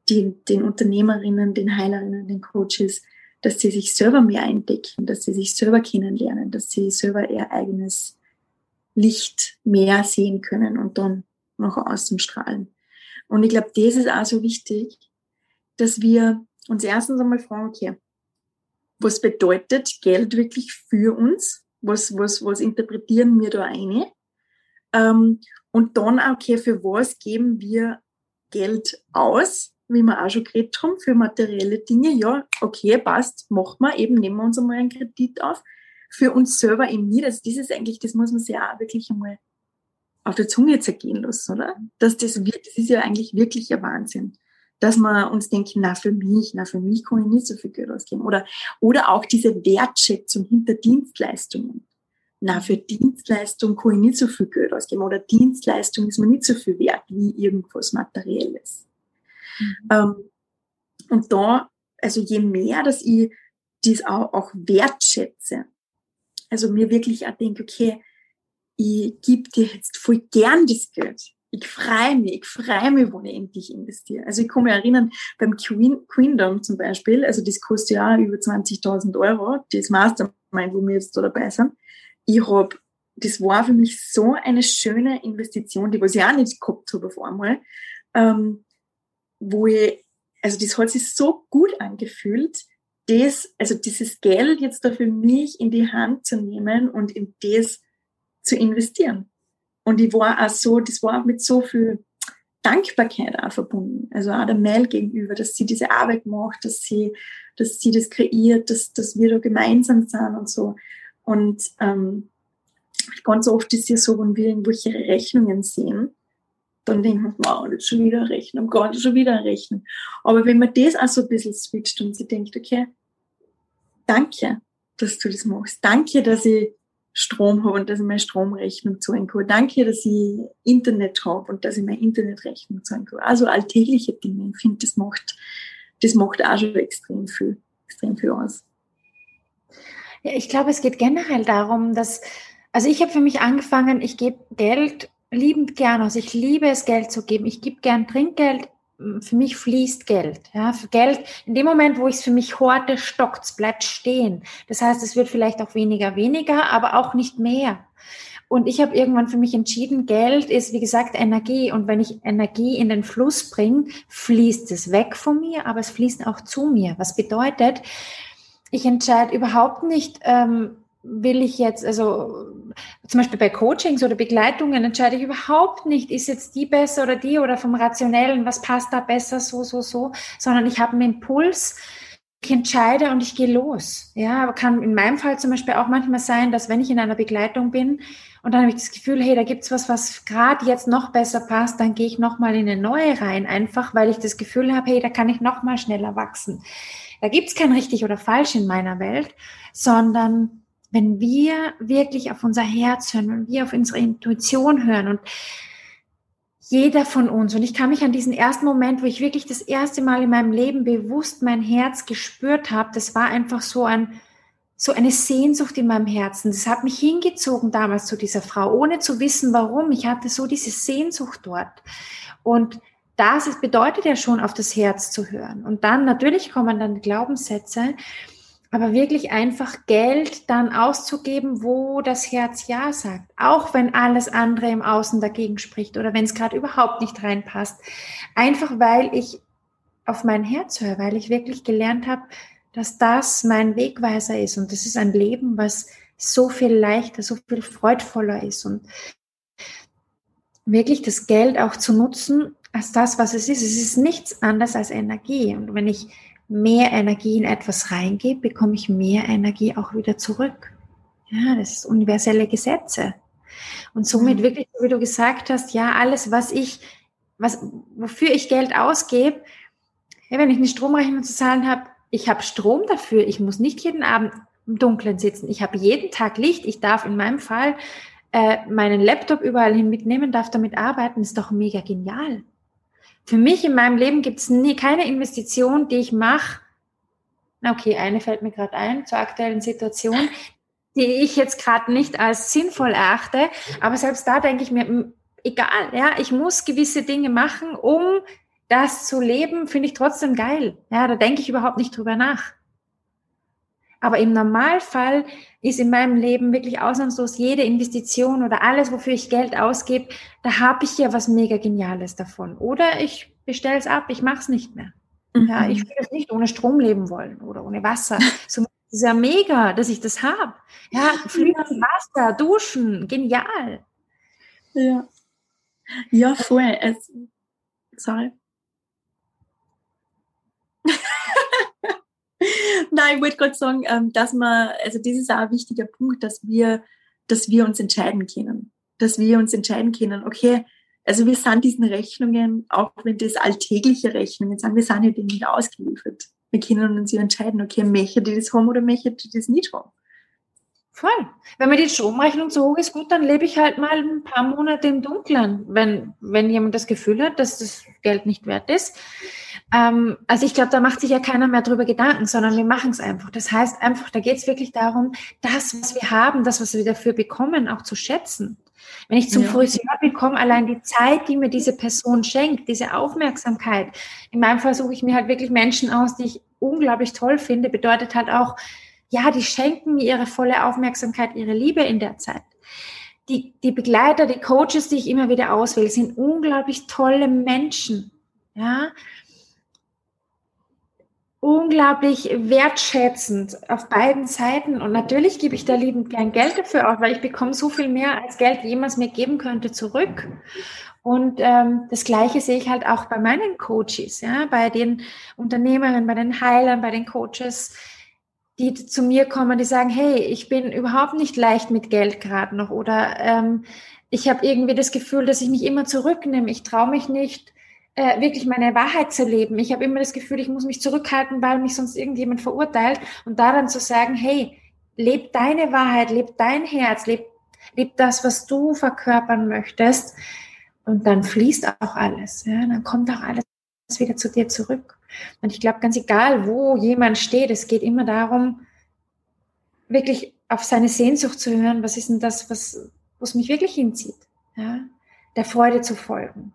den, den Unternehmerinnen, den Heilerinnen, den Coaches, dass sie sich selber mehr entdecken, dass sie sich selber kennenlernen, dass sie selber ihr eigenes Licht mehr sehen können und dann nach außen strahlen. Und ich glaube, das ist auch so wichtig, dass wir uns erstens einmal fragen, okay, was bedeutet Geld wirklich für uns? Was, was, was interpretieren wir da eine? Ähm, und dann, okay, für was geben wir Geld aus? Wie wir auch schon geredet haben, für materielle Dinge, ja, okay, passt, machen wir, eben nehmen wir uns einmal einen Kredit auf. Für uns selber eben nicht. Also das ist eigentlich, das muss man sich auch wirklich einmal auf der Zunge zergehen lassen, oder? Dass das, das ist ja eigentlich wirklich ein Wahnsinn. Dass wir uns denken, na, für mich, na, für mich kann ich nicht so viel Geld ausgeben. Oder, oder auch diese Wertschätzung hinter Dienstleistungen. Na, für Dienstleistung kann ich nicht so viel Geld ausgeben. Oder Dienstleistung ist mir nicht so viel wert wie irgendwas Materielles. Mhm. Ähm, und da, also je mehr, dass ich dies auch, auch wertschätze, also mir wirklich auch denke, okay, ich gebe dir jetzt voll gern das Geld. Ich freue mich, ich freue mich, wo ich endlich investiere. Also ich kann mich erinnern, beim Queen, Queendom zum Beispiel, also das kostet ja über 20.000 Euro, das Mastermind, wo wir jetzt da dabei sind. Ich habe, das war für mich so eine schöne Investition, die was ich auch nicht gehabt habe auf einmal. Ähm, wo ich, also das hat sich so gut angefühlt, das, also dieses Geld jetzt da für mich in die Hand zu nehmen und in das zu investieren. Und ich war auch so, das war mit so viel Dankbarkeit auch verbunden. Also auch der Mel gegenüber, dass sie diese Arbeit macht, dass sie, dass sie das kreiert, dass, dass wir da gemeinsam sind und so. Und ähm, ganz oft ist ja so, wenn wir irgendwelche Rechnungen sehen, dann denkt man, wow, jetzt schon wieder rechnen, Gott, schon wieder rechnen. Aber wenn man das auch so ein bisschen switcht und sie denkt, okay, danke, dass du das machst. Danke, dass ich Strom habe und dass ich meine Stromrechnung zahlen kann. Danke, dass ich Internet habe und dass ich meine Internetrechnung zahlen kann. Also alltägliche Dinge. Ich finde, das macht, das macht auch schon extrem viel, extrem viel aus. Ja, ich glaube, es geht generell darum, dass, also ich habe für mich angefangen, ich gebe Geld liebend gern aus. Ich liebe es, Geld zu geben. Ich gebe gern Trinkgeld. Für mich fließt Geld. Ja, für Geld, in dem Moment, wo ich es für mich horte, stockt es, bleibt stehen. Das heißt, es wird vielleicht auch weniger, weniger, aber auch nicht mehr. Und ich habe irgendwann für mich entschieden, Geld ist, wie gesagt, Energie. Und wenn ich Energie in den Fluss bringe, fließt es weg von mir, aber es fließt auch zu mir. Was bedeutet, ich entscheide überhaupt nicht, ähm, will ich jetzt, also zum Beispiel bei Coachings oder Begleitungen entscheide ich überhaupt nicht, ist jetzt die besser oder die oder vom Rationellen, was passt da besser, so, so, so, sondern ich habe einen Impuls, ich entscheide und ich gehe los. Ja, aber kann in meinem Fall zum Beispiel auch manchmal sein, dass wenn ich in einer Begleitung bin und dann habe ich das Gefühl, hey, da gibt's was, was gerade jetzt noch besser passt, dann gehe ich nochmal in eine neue rein, einfach weil ich das Gefühl habe, hey, da kann ich nochmal schneller wachsen. Da gibt's kein richtig oder falsch in meiner Welt, sondern wenn wir wirklich auf unser Herz hören, wenn wir auf unsere Intuition hören und jeder von uns, und ich kann mich an diesen ersten Moment, wo ich wirklich das erste Mal in meinem Leben bewusst mein Herz gespürt habe, das war einfach so ein, so eine Sehnsucht in meinem Herzen. Das hat mich hingezogen damals zu dieser Frau, ohne zu wissen warum. Ich hatte so diese Sehnsucht dort. Und das bedeutet ja schon, auf das Herz zu hören. Und dann natürlich kommen dann Glaubenssätze aber wirklich einfach Geld dann auszugeben, wo das Herz Ja sagt. Auch wenn alles andere im Außen dagegen spricht oder wenn es gerade überhaupt nicht reinpasst. Einfach weil ich auf mein Herz höre, weil ich wirklich gelernt habe, dass das mein Wegweiser ist und das ist ein Leben, was so viel leichter, so viel freudvoller ist und wirklich das Geld auch zu nutzen als das, was es ist. Es ist nichts anderes als Energie und wenn ich mehr Energie in etwas reingebe, bekomme ich mehr Energie auch wieder zurück. Ja, das ist universelle Gesetze. Und somit mhm. wirklich, wie du gesagt hast, ja, alles, was ich, was, wofür ich Geld ausgebe, ja, wenn ich eine Stromrechnung zu zahlen habe, ich habe Strom dafür. Ich muss nicht jeden Abend im Dunkeln sitzen. Ich habe jeden Tag Licht. Ich darf in meinem Fall äh, meinen Laptop überall hin mitnehmen, darf damit arbeiten. Ist doch mega genial. Für mich in meinem Leben gibt es nie keine Investition, die ich mache. Okay, eine fällt mir gerade ein zur aktuellen Situation, die ich jetzt gerade nicht als sinnvoll erachte. Aber selbst da denke ich mir, egal, ja, ich muss gewisse Dinge machen, um das zu leben, finde ich trotzdem geil. Ja, da denke ich überhaupt nicht drüber nach. Aber im Normalfall ist in meinem Leben wirklich ausnahmslos jede Investition oder alles, wofür ich Geld ausgebe, da habe ich ja was mega Geniales davon. Oder ich bestelle es ab, ich mache es nicht mehr. Mhm. Ja, ich würde es nicht ohne Strom leben wollen oder ohne Wasser. So ist ja mega, dass ich das habe. Ja, fließendes Wasser, Duschen, genial. Ja. Ja, voll. Es, sorry. Nein, ich wollte gerade sagen, ähm, dass man, also das ist auch ein wichtiger Punkt, dass wir, dass wir uns entscheiden können. Dass wir uns entscheiden können, okay, also wir sind diesen Rechnungen, auch wenn das alltägliche Rechnungen sind, wir sind ja denen nicht ausgeliefert. Wir können uns ja entscheiden, okay, möchte die das haben oder möchte die das nicht haben. Voll. Wenn mir die Stromrechnung zu hoch ist, gut, dann lebe ich halt mal ein paar Monate im Dunkeln, wenn, wenn jemand das Gefühl hat, dass das Geld nicht wert ist. Ähm, also ich glaube, da macht sich ja keiner mehr drüber Gedanken, sondern wir machen es einfach. Das heißt einfach, da geht es wirklich darum, das, was wir haben, das, was wir dafür bekommen, auch zu schätzen. Wenn ich zum ja. Friseur bekomme, allein die Zeit, die mir diese Person schenkt, diese Aufmerksamkeit. In meinem Fall suche ich mir halt wirklich Menschen aus, die ich unglaublich toll finde, bedeutet halt auch, ja, die schenken mir ihre volle Aufmerksamkeit, ihre Liebe in der Zeit. Die, die Begleiter, die Coaches, die ich immer wieder auswähle, sind unglaublich tolle Menschen. Ja, unglaublich wertschätzend auf beiden Seiten. Und natürlich gebe ich da liebend gern Geld dafür aus, weil ich bekomme so viel mehr, als Geld jemals mir geben könnte, zurück. Und ähm, das Gleiche sehe ich halt auch bei meinen Coaches, ja, bei den Unternehmerinnen, bei den Heilern, bei den Coaches, die zu mir kommen, die sagen, hey, ich bin überhaupt nicht leicht mit Geld gerade noch oder ähm, ich habe irgendwie das Gefühl, dass ich mich immer zurücknehme. Ich traue mich nicht, äh, wirklich meine Wahrheit zu leben. Ich habe immer das Gefühl, ich muss mich zurückhalten, weil mich sonst irgendjemand verurteilt. Und daran zu sagen, hey, leb deine Wahrheit, leb dein Herz, leb, leb das, was du verkörpern möchtest. Und dann fließt auch alles. Ja? Dann kommt auch alles wieder zu dir zurück. Und ich glaube, ganz egal, wo jemand steht, es geht immer darum, wirklich auf seine Sehnsucht zu hören, was ist denn das, was, was mich wirklich hinzieht, ja? der Freude zu folgen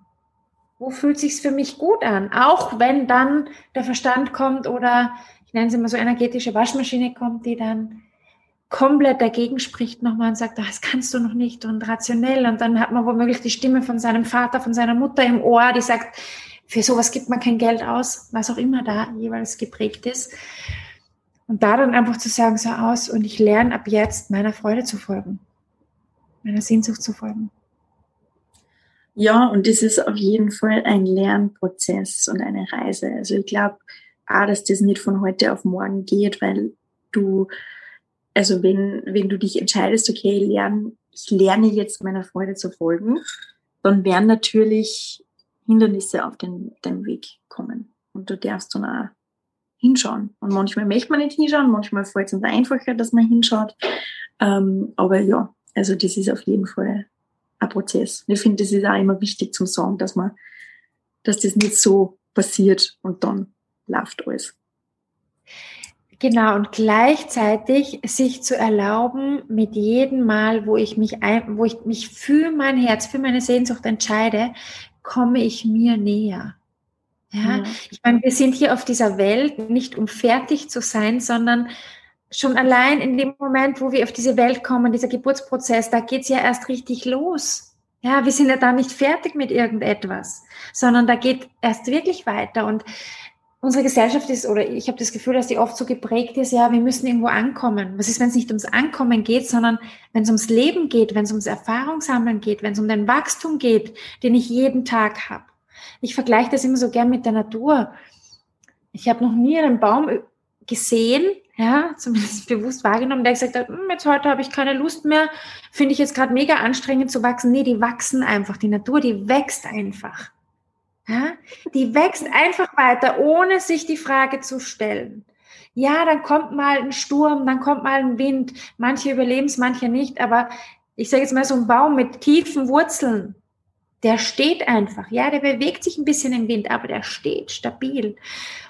wo fühlt sich's für mich gut an? Auch wenn dann der Verstand kommt oder ich nenne es immer so energetische Waschmaschine kommt, die dann komplett dagegen spricht nochmal und sagt, das kannst du noch nicht und rationell. Und dann hat man womöglich die Stimme von seinem Vater, von seiner Mutter im Ohr, die sagt, für sowas gibt man kein Geld aus, was auch immer da jeweils geprägt ist. Und da dann einfach zu sagen, so aus und ich lerne ab jetzt meiner Freude zu folgen, meiner Sehnsucht zu folgen. Ja, und es ist auf jeden Fall ein Lernprozess und eine Reise. Also ich glaube auch, dass das nicht von heute auf morgen geht, weil du, also wenn, wenn du dich entscheidest, okay, ich lerne, ich lerne jetzt meiner Freude zu folgen, dann werden natürlich Hindernisse auf den, den Weg kommen. Und du darfst dann auch hinschauen. Und manchmal möchte man nicht hinschauen, manchmal fällt es uns einfacher, dass man hinschaut. Ähm, aber ja, also das ist auf jeden Fall ein Prozess. Ich finde, das ist auch immer wichtig zum Sagen, dass man, dass das nicht so passiert und dann läuft alles. Genau, und gleichzeitig sich zu erlauben, mit jedem Mal, wo ich mich ein, wo ich mich für mein Herz, für meine Sehnsucht entscheide, komme ich mir näher. Ja, ja. ich meine, wir sind hier auf dieser Welt nicht um fertig zu sein, sondern schon allein in dem Moment, wo wir auf diese Welt kommen, dieser Geburtsprozess, da geht's ja erst richtig los. Ja, wir sind ja da nicht fertig mit irgendetwas, sondern da geht erst wirklich weiter. Und unsere Gesellschaft ist, oder ich habe das Gefühl, dass die oft so geprägt ist, ja, wir müssen irgendwo ankommen. Was ist, wenn es nicht ums Ankommen geht, sondern wenn es ums Leben geht, wenn es ums Erfahrungssammeln geht, wenn es um den Wachstum geht, den ich jeden Tag habe. Ich vergleiche das immer so gern mit der Natur. Ich habe noch nie einen Baum gesehen, ja, zumindest bewusst wahrgenommen, der gesagt hat, hm, jetzt heute habe ich keine Lust mehr, finde ich jetzt gerade mega anstrengend zu wachsen. Nee, die wachsen einfach. Die Natur, die wächst einfach. Ja? Die wächst einfach weiter, ohne sich die Frage zu stellen. Ja, dann kommt mal ein Sturm, dann kommt mal ein Wind. Manche überleben es, manche nicht. Aber ich sage jetzt mal so ein Baum mit tiefen Wurzeln, der steht einfach. Ja, der bewegt sich ein bisschen im Wind, aber der steht stabil.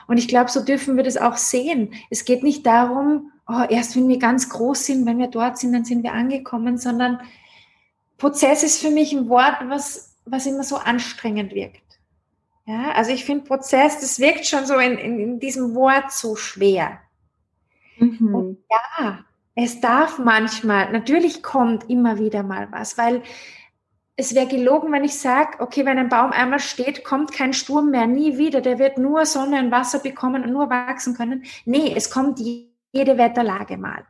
Und ich glaube, so dürfen wir das auch sehen. Es geht nicht darum, oh, erst wenn wir ganz groß sind, wenn wir dort sind, dann sind wir angekommen, sondern Prozess ist für mich ein Wort, was, was immer so anstrengend wirkt. Ja, also ich finde Prozess, das wirkt schon so in, in, in diesem Wort so schwer. Mhm. Und ja, es darf manchmal, natürlich kommt immer wieder mal was, weil es wäre gelogen, wenn ich sage, okay, wenn ein Baum einmal steht, kommt kein Sturm mehr, nie wieder, der wird nur Sonne und Wasser bekommen und nur wachsen können. Nee, es kommt jede Wetterlage mal.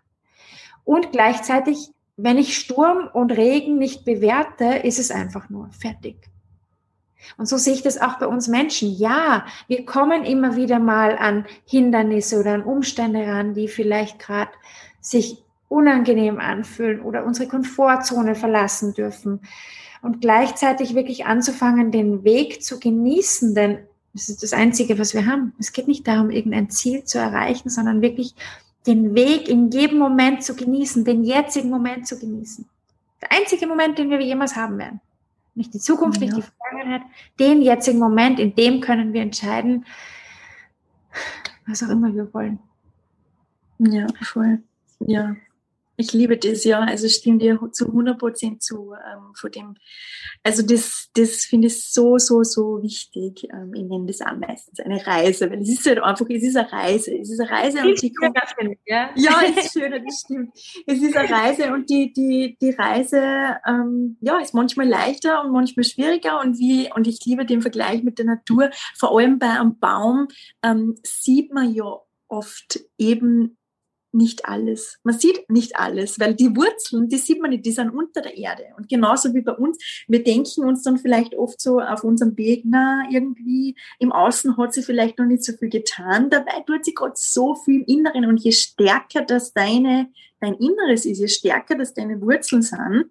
Und gleichzeitig, wenn ich Sturm und Regen nicht bewerte, ist es einfach nur fertig. Und so sehe ich das auch bei uns Menschen. Ja, wir kommen immer wieder mal an Hindernisse oder an Umstände ran, die vielleicht gerade sich unangenehm anfühlen oder unsere Komfortzone verlassen dürfen. Und gleichzeitig wirklich anzufangen, den Weg zu genießen, denn das ist das Einzige, was wir haben. Es geht nicht darum, irgendein Ziel zu erreichen, sondern wirklich den Weg in jedem Moment zu genießen, den jetzigen Moment zu genießen. Der einzige Moment, den wir jemals haben werden. Nicht die Zukunft, ja. nicht die Vergangenheit, den jetzigen Moment, in dem können wir entscheiden, was auch immer wir wollen. Ja, voll. Ja, ich liebe das, ja. Also stimmt dir zu 100 Prozent zu. Ähm, von dem, also das, das finde ich so, so, so wichtig. Ähm, ich nenne das auch meistens eine Reise, weil es ist halt einfach, es ist eine Reise. Es ist eine Reise und die kommt, ja? ja, es ist schöner, das stimmt. Es ist eine Reise und die, die, die Reise, ähm, ja, ist manchmal leichter und manchmal schwieriger und wie, und ich liebe den Vergleich mit der Natur. Vor allem bei einem Baum ähm, sieht man ja oft eben nicht alles. Man sieht nicht alles, weil die Wurzeln, die sieht man nicht, die sind unter der Erde. Und genauso wie bei uns, wir denken uns dann vielleicht oft so auf unserem Weg, na, irgendwie im Außen hat sie vielleicht noch nicht so viel getan, dabei tut sie gerade so viel im Inneren. Und je stärker das deine, dein Inneres ist, je stärker das deine Wurzeln sind,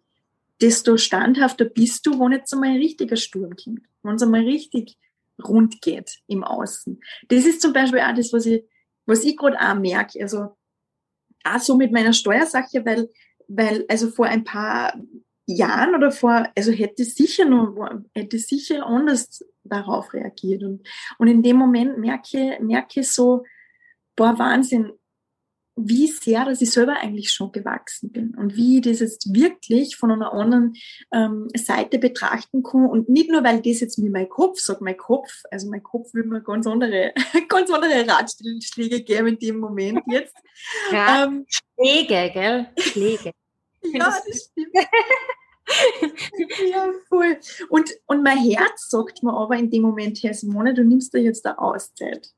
desto standhafter bist du, wenn jetzt einmal ein richtiger Sturm kommt, wenn es einmal richtig rund geht im Außen. Das ist zum Beispiel auch das, was ich, was ich gerade auch merke. Also auch so mit meiner Steuersache, weil, weil also vor ein paar Jahren oder vor, also hätte sicher noch, hätte sicher anders darauf reagiert. Und, und in dem Moment merke, merke so, boah, Wahnsinn, wie sehr, dass ich selber eigentlich schon gewachsen bin und wie ich das jetzt wirklich von einer anderen ähm, Seite betrachten kann und nicht nur, weil das jetzt mir mein Kopf sagt, mein Kopf, also mein Kopf will mir ganz andere, ganz andere Ratschläge geben in dem Moment jetzt. Ja, ähm, Schläge, gell? Schläge. ja, das stimmt. ja, voll. Und, und mein Herz sagt mir aber in dem Moment, Herr Simone, du nimmst dir jetzt eine Auszeit.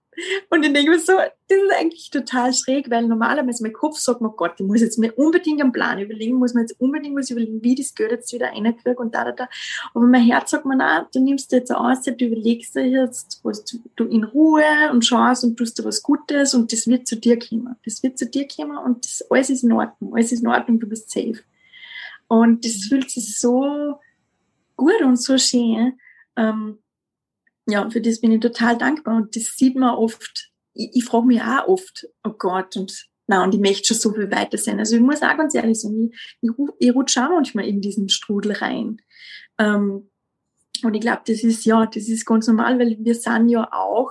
Und ich denke mir so, das ist eigentlich total schräg, weil normalerweise mein Kopf sagt mir, Gott, ich muss jetzt mir unbedingt einen Plan überlegen, muss mir jetzt unbedingt was überlegen, wie das Geld jetzt wieder reinkriege und da, da, da. Aber mein Herz sagt mir, nein, du nimmst dir jetzt aus, du überlegst dir jetzt, was du, du in Ruhe und schaust und tust dir was Gutes und das wird zu dir kommen. Das wird zu dir kommen und das, alles ist in Ordnung, alles ist in Ordnung, du bist safe. Und das fühlt sich so gut und so schön. Ähm, ja, für das bin ich total dankbar und das sieht man oft. Ich, ich frage mich auch oft, oh Gott, und na, und ich möchte schon so viel weiter sein. Also ich muss auch ganz ehrlich sagen, ich, ich, ich rutsche auch manchmal in diesen Strudel rein. Ähm, und ich glaube, das ist ja, das ist ganz normal, weil wir sind ja auch,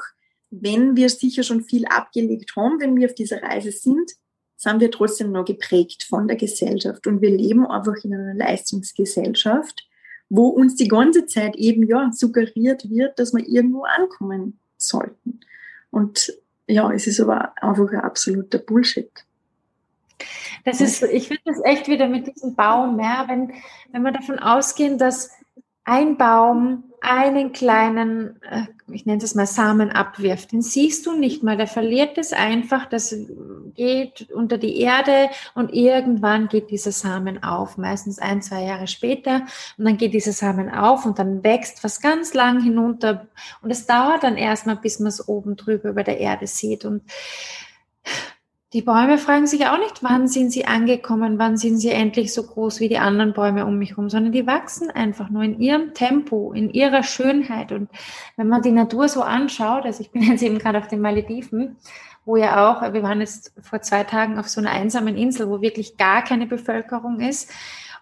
wenn wir sicher schon viel abgelegt haben, wenn wir auf dieser Reise sind, sind wir trotzdem noch geprägt von der Gesellschaft. Und wir leben einfach in einer Leistungsgesellschaft wo uns die ganze Zeit eben ja suggeriert wird, dass wir irgendwo ankommen sollten. Und ja, es ist aber einfach ein absoluter Bullshit. Das ist, ich finde das echt wieder mit diesem Baum, ja, wenn, wenn wir davon ausgehen, dass ein Baum einen kleinen, äh, ich nenne es mal Samen abwirft, den siehst du nicht mal. Der verliert es einfach, das geht unter die Erde und irgendwann geht dieser Samen auf, meistens ein, zwei Jahre später. Und dann geht dieser Samen auf und dann wächst was ganz lang hinunter. Und es dauert dann erstmal, bis man es oben drüber über der Erde sieht. Und die Bäume fragen sich auch nicht, wann sind sie angekommen, wann sind sie endlich so groß wie die anderen Bäume um mich herum, sondern die wachsen einfach nur in ihrem Tempo, in ihrer Schönheit. Und wenn man die Natur so anschaut, also ich bin jetzt eben gerade auf den Malediven, wo ja auch, wir waren jetzt vor zwei Tagen auf so einer einsamen Insel, wo wirklich gar keine Bevölkerung ist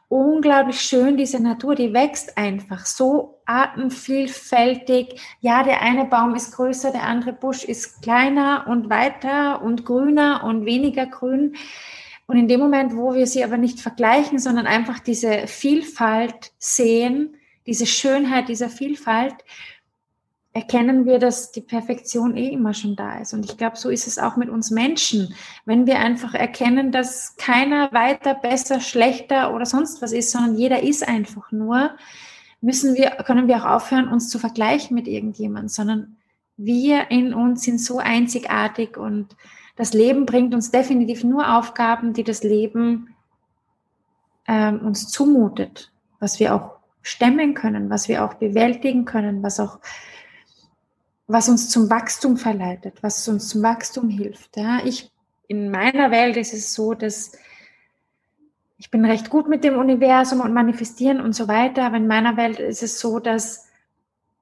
unglaublich schön, diese Natur, die wächst einfach so artenvielfältig. Ja, der eine Baum ist größer, der andere Busch ist kleiner und weiter und grüner und weniger grün. Und in dem Moment, wo wir sie aber nicht vergleichen, sondern einfach diese Vielfalt sehen, diese Schönheit dieser Vielfalt, erkennen wir, dass die Perfektion eh immer schon da ist. Und ich glaube, so ist es auch mit uns Menschen. Wenn wir einfach erkennen, dass keiner weiter, besser, schlechter oder sonst was ist, sondern jeder ist einfach nur, müssen wir, können wir auch aufhören, uns zu vergleichen mit irgendjemandem, sondern wir in uns sind so einzigartig und das Leben bringt uns definitiv nur Aufgaben, die das Leben ähm, uns zumutet, was wir auch stemmen können, was wir auch bewältigen können, was auch was uns zum Wachstum verleitet, was uns zum Wachstum hilft. Ja, ich, in meiner Welt ist es so, dass ich bin recht gut mit dem Universum und manifestieren und so weiter, aber in meiner Welt ist es so, dass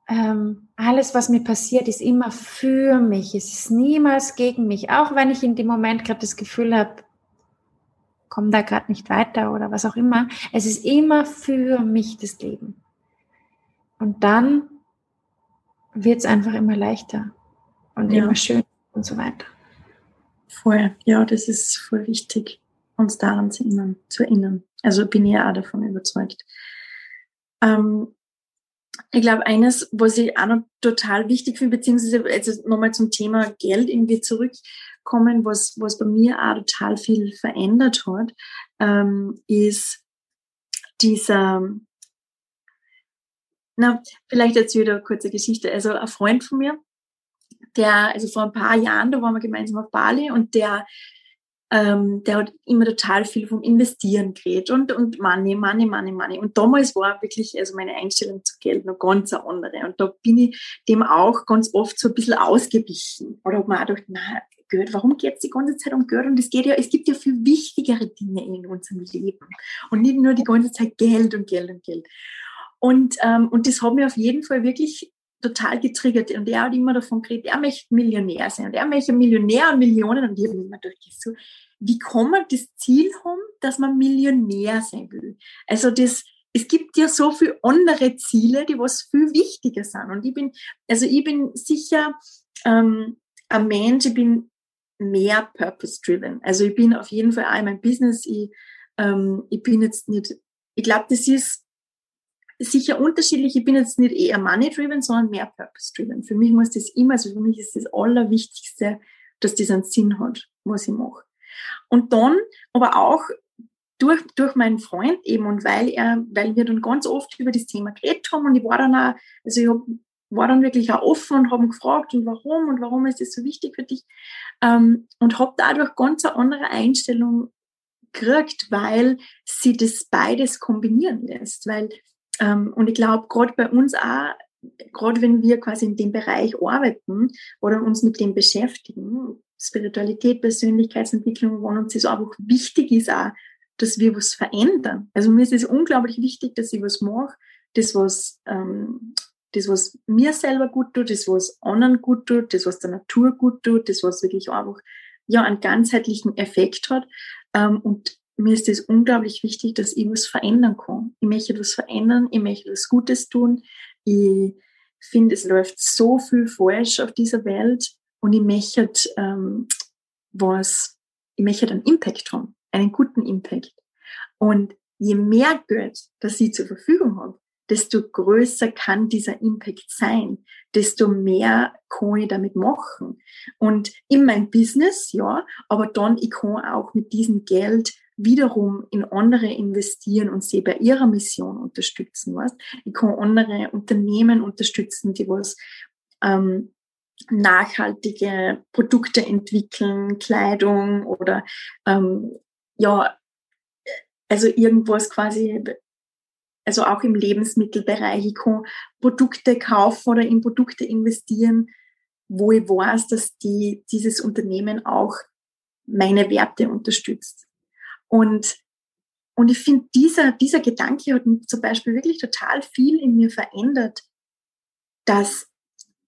ähm, alles, was mir passiert, ist immer für mich. Es ist niemals gegen mich, auch wenn ich in dem Moment gerade das Gefühl habe, komme da gerade nicht weiter oder was auch immer. Es ist immer für mich das Leben. Und dann wird es einfach immer leichter und ja. immer schöner und so weiter. Voll, ja, das ist voll wichtig, uns daran zu erinnern. Zu erinnern. Also bin ich ja auch davon überzeugt. Ähm, ich glaube, eines, was ich auch noch total wichtig finde, beziehungsweise also nochmal zum Thema Geld irgendwie zurückkommen, was, was bei mir auch total viel verändert hat, ähm, ist dieser, na, vielleicht erzähle ich eine kurze Geschichte. Also ein Freund von mir, der, also vor ein paar Jahren, da waren wir gemeinsam auf Bali und der, ähm, der hat immer total viel vom Investieren geredet und, und Money, Money, Money, Money. Und damals war wirklich also meine Einstellung zu Geld noch ganz eine andere. Und da bin ich dem auch ganz oft so ein bisschen ausgewichen. Oder habe mir auch gedacht, na, Geld, warum geht es die ganze Zeit um Geld? Und es geht ja, es gibt ja viel wichtigere Dinge in unserem Leben. Und nicht nur die ganze Zeit Geld und Geld und Geld. Und, ähm, und das hat mich auf jeden Fall wirklich total getriggert. Und er hat immer davon geredet, er möchte Millionär sein. Und er möchte Millionär und Millionen. Und ich habe immer so, wie kann man das Ziel haben, dass man Millionär sein will? Also das, es gibt ja so viele andere Ziele, die was viel wichtiger sind. Und ich bin, also ich bin sicher ähm, ein Mensch, ich bin mehr purpose-driven. Also ich bin auf jeden Fall auch in meinem Business, ich, ähm, ich bin jetzt nicht, ich glaube, das ist sicher unterschiedlich. Ich bin jetzt nicht eher money-driven, sondern mehr purpose-driven. Für mich muss das immer, also für mich ist das Allerwichtigste, dass das einen Sinn hat, was ich mache. Und dann aber auch durch, durch meinen Freund eben und weil er, weil wir dann ganz oft über das Thema geredet haben und ich war dann auch, also ich hab, war dann wirklich auch offen und haben gefragt und warum und warum ist das so wichtig für dich ähm, und habe dadurch ganz eine andere Einstellung gekriegt, weil sie das beides kombinieren lässt, weil ähm, und ich glaube, gerade bei uns auch, gerade wenn wir quasi in dem Bereich arbeiten oder uns mit dem beschäftigen, Spiritualität, Persönlichkeitsentwicklung, wo uns das einfach wichtig ist auch, dass wir was verändern. Also mir ist es unglaublich wichtig, dass ich was mache, das was, ähm, das was mir selber gut tut, das was anderen gut tut, das was der Natur gut tut, das was wirklich einfach ja einen ganzheitlichen Effekt hat. Ähm, und mir ist es unglaublich wichtig, dass ich was verändern kann. Ich möchte etwas verändern, ich möchte was Gutes tun. Ich finde, es läuft so viel falsch auf dieser Welt und ich möchte ähm, was, ich möchte einen Impact haben, einen guten Impact. Und je mehr Geld, das ich zur Verfügung habe, desto größer kann dieser Impact sein, desto mehr kann ich damit machen. Und in meinem Business, ja, aber dann, ich kann auch mit diesem Geld wiederum in andere investieren und sie bei ihrer Mission unterstützen. Was? Ich kann andere Unternehmen unterstützen, die was ähm, nachhaltige Produkte entwickeln, Kleidung oder ähm, ja, also irgendwas quasi, also auch im Lebensmittelbereich. Ich kann Produkte kaufen oder in Produkte investieren, wo ich weiß, dass die, dieses Unternehmen auch meine Werte unterstützt. Und, und ich finde, dieser, dieser Gedanke hat zum Beispiel wirklich total viel in mir verändert, dass,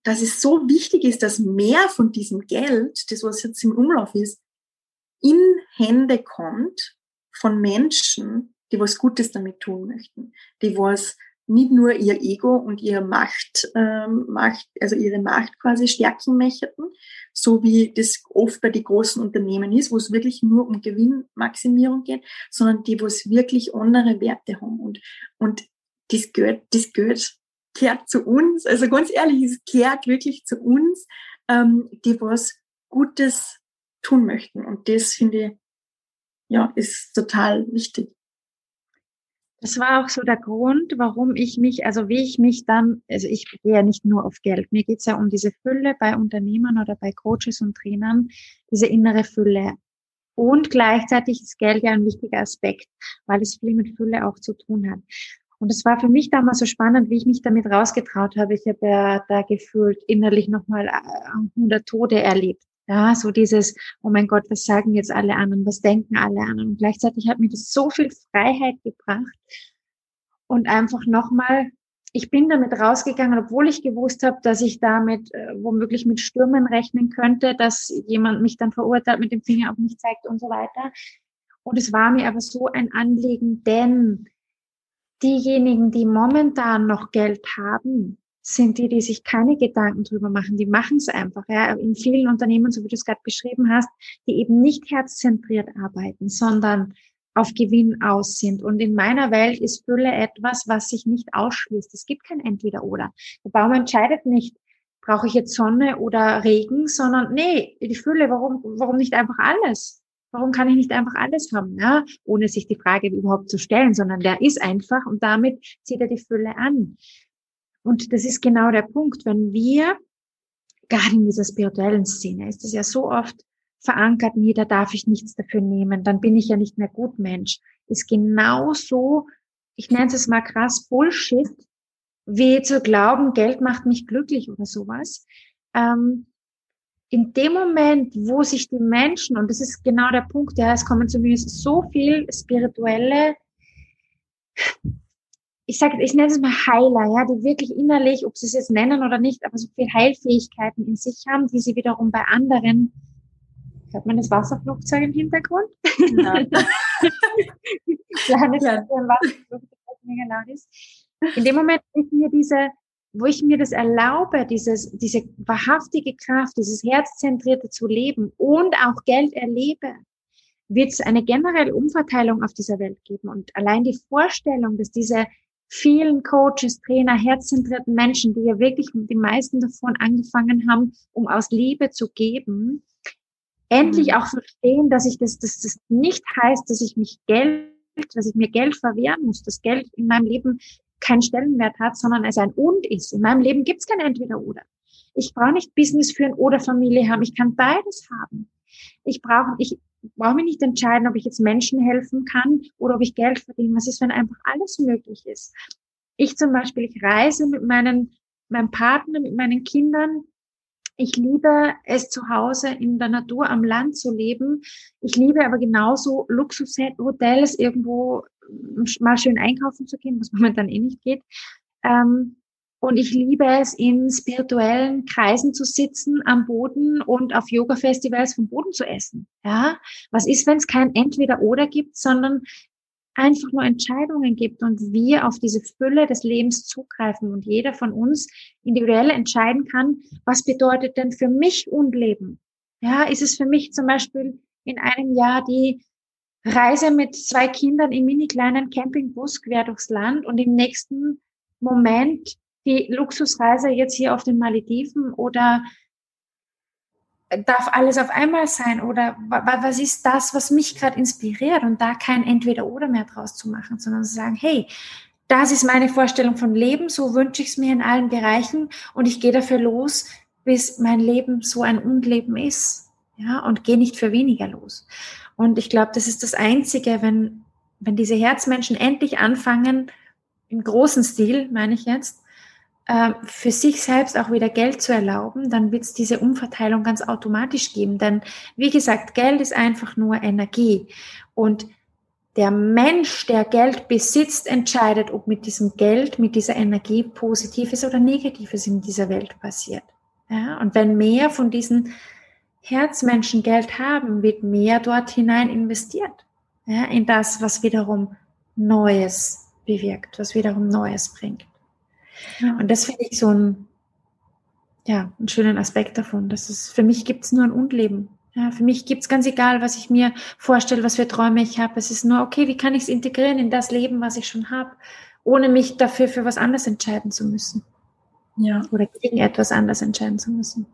dass es so wichtig ist, dass mehr von diesem Geld, das was jetzt im Umlauf ist, in Hände kommt von Menschen, die was Gutes damit tun möchten, die was nicht nur ihr Ego und ihre Macht, ähm, Macht, also ihre Macht quasi stärken möchten, so wie das oft bei den großen Unternehmen ist, wo es wirklich nur um Gewinnmaximierung geht, sondern die, wo es wirklich andere Werte haben. Und, und das gehört, das gehört, gehört zu uns. Also ganz ehrlich, es gehört wirklich zu uns, ähm, die was Gutes tun möchten. Und das finde ich, ja, ist total wichtig. Das war auch so der Grund, warum ich mich, also wie ich mich dann, also ich gehe ja nicht nur auf Geld, mir geht's ja um diese Fülle bei Unternehmern oder bei Coaches und Trainern, diese innere Fülle. Und gleichzeitig ist Geld ja ein wichtiger Aspekt, weil es viel mit Fülle auch zu tun hat. Und es war für mich damals so spannend, wie ich mich damit rausgetraut habe. Ich habe ja da gefühlt innerlich nochmal 100 äh, Tode erlebt. Ja, so dieses, oh mein Gott, was sagen jetzt alle anderen, was denken alle anderen? Und gleichzeitig hat mir das so viel Freiheit gebracht und einfach nochmal, ich bin damit rausgegangen, obwohl ich gewusst habe, dass ich damit äh, womöglich mit Stürmen rechnen könnte, dass jemand mich dann verurteilt, mit dem Finger auf mich zeigt und so weiter. Und es war mir aber so ein Anliegen, denn diejenigen, die momentan noch Geld haben, sind die, die sich keine Gedanken drüber machen. Die machen es einfach. Ja. In vielen Unternehmen, so wie du es gerade beschrieben hast, die eben nicht herzzentriert arbeiten, sondern auf Gewinn aus sind. Und in meiner Welt ist Fülle etwas, was sich nicht ausschließt. Es gibt kein Entweder-Oder. Der Baum entscheidet nicht, brauche ich jetzt Sonne oder Regen, sondern nee, die Fülle, warum, warum nicht einfach alles? Warum kann ich nicht einfach alles haben, ja? ohne sich die Frage überhaupt zu stellen, sondern der ist einfach und damit zieht er die Fülle an. Und das ist genau der Punkt, wenn wir, gerade in dieser spirituellen Szene, ist es ja so oft verankert, nee, da darf ich nichts dafür nehmen, dann bin ich ja nicht mehr gut Mensch, ist genauso, ich nenne es mal krass Bullshit, wie zu glauben, Geld macht mich glücklich oder sowas. Ähm, in dem Moment, wo sich die Menschen, und das ist genau der Punkt, ja, es kommen zumindest so viel spirituelle ich sage, ich nenne es mal Heiler, ja, die wirklich innerlich, ob sie es jetzt nennen oder nicht, aber so viel Heilfähigkeiten in sich haben, die sie wiederum bei anderen, hört man das Wasserflugzeug im Hintergrund? Ja. Kleines ja. Wasserflugzeug, das mega laut ist. In dem Moment, wo ich mir diese, wo ich mir das erlaube, dieses, diese wahrhaftige Kraft, dieses Herzzentrierte zu leben und auch Geld erlebe, wird es eine generelle Umverteilung auf dieser Welt geben. Und allein die Vorstellung, dass diese vielen Coaches, Trainer, herzzentrierten Menschen, die ja wirklich die meisten davon angefangen haben, um aus Liebe zu geben, endlich mhm. auch verstehen, dass ich das, dass das nicht heißt, dass ich mich Geld, dass ich mir Geld verwehren muss, dass Geld in meinem Leben keinen Stellenwert hat, sondern es ein Und ist. In meinem Leben gibt es kein Entweder-Oder. Ich brauche nicht Business führen oder Familie haben. Ich kann beides haben. Ich brauche, ich, brauche mich nicht entscheiden, ob ich jetzt Menschen helfen kann oder ob ich Geld verdiene. Was ist, wenn einfach alles möglich ist? Ich zum Beispiel, ich reise mit meinen, meinem Partner, mit meinen Kindern. Ich liebe es zu Hause in der Natur am Land zu leben. Ich liebe aber genauso Luxushotels irgendwo mal schön einkaufen zu gehen, was momentan eh nicht geht. Ähm, und ich liebe es, in spirituellen Kreisen zu sitzen, am Boden und auf Yoga-Festivals vom Boden zu essen. Ja, was ist, wenn es kein Entweder-Oder gibt, sondern einfach nur Entscheidungen gibt und wir auf diese Fülle des Lebens zugreifen und jeder von uns individuell entscheiden kann, was bedeutet denn für mich Unleben? Ja, ist es für mich zum Beispiel in einem Jahr die Reise mit zwei Kindern im mini kleinen Campingbus quer durchs Land und im nächsten Moment die Luxusreise jetzt hier auf den Malediven oder darf alles auf einmal sein oder was ist das, was mich gerade inspiriert und da kein Entweder-Oder mehr draus zu machen, sondern zu sagen, hey, das ist meine Vorstellung von Leben, so wünsche ich es mir in allen Bereichen und ich gehe dafür los, bis mein Leben so ein Unleben ist, ja, und gehe nicht für weniger los. Und ich glaube, das ist das Einzige, wenn, wenn diese Herzmenschen endlich anfangen, im großen Stil, meine ich jetzt, äh, für sich selbst auch wieder Geld zu erlauben, dann wird es diese Umverteilung ganz automatisch geben. Denn wie gesagt, Geld ist einfach nur Energie. Und der Mensch, der Geld besitzt, entscheidet, ob mit diesem Geld, mit dieser Energie Positives oder Negatives in dieser Welt passiert. Ja, und wenn mehr von diesen Herzmenschen Geld haben, wird mehr dort hinein investiert. Ja, in das, was wiederum Neues bewirkt, was wiederum Neues bringt. Ja. Und das finde ich so ein, ja, einen schönen Aspekt davon. Das ist, für mich gibt es nur ein Unleben. Ja, für mich gibt es ganz egal, was ich mir vorstelle, was für Träume ich habe. Es ist nur, okay, wie kann ich es integrieren in das Leben, was ich schon habe, ohne mich dafür für was anderes entscheiden zu müssen. Ja. Oder gegen etwas anderes entscheiden zu müssen.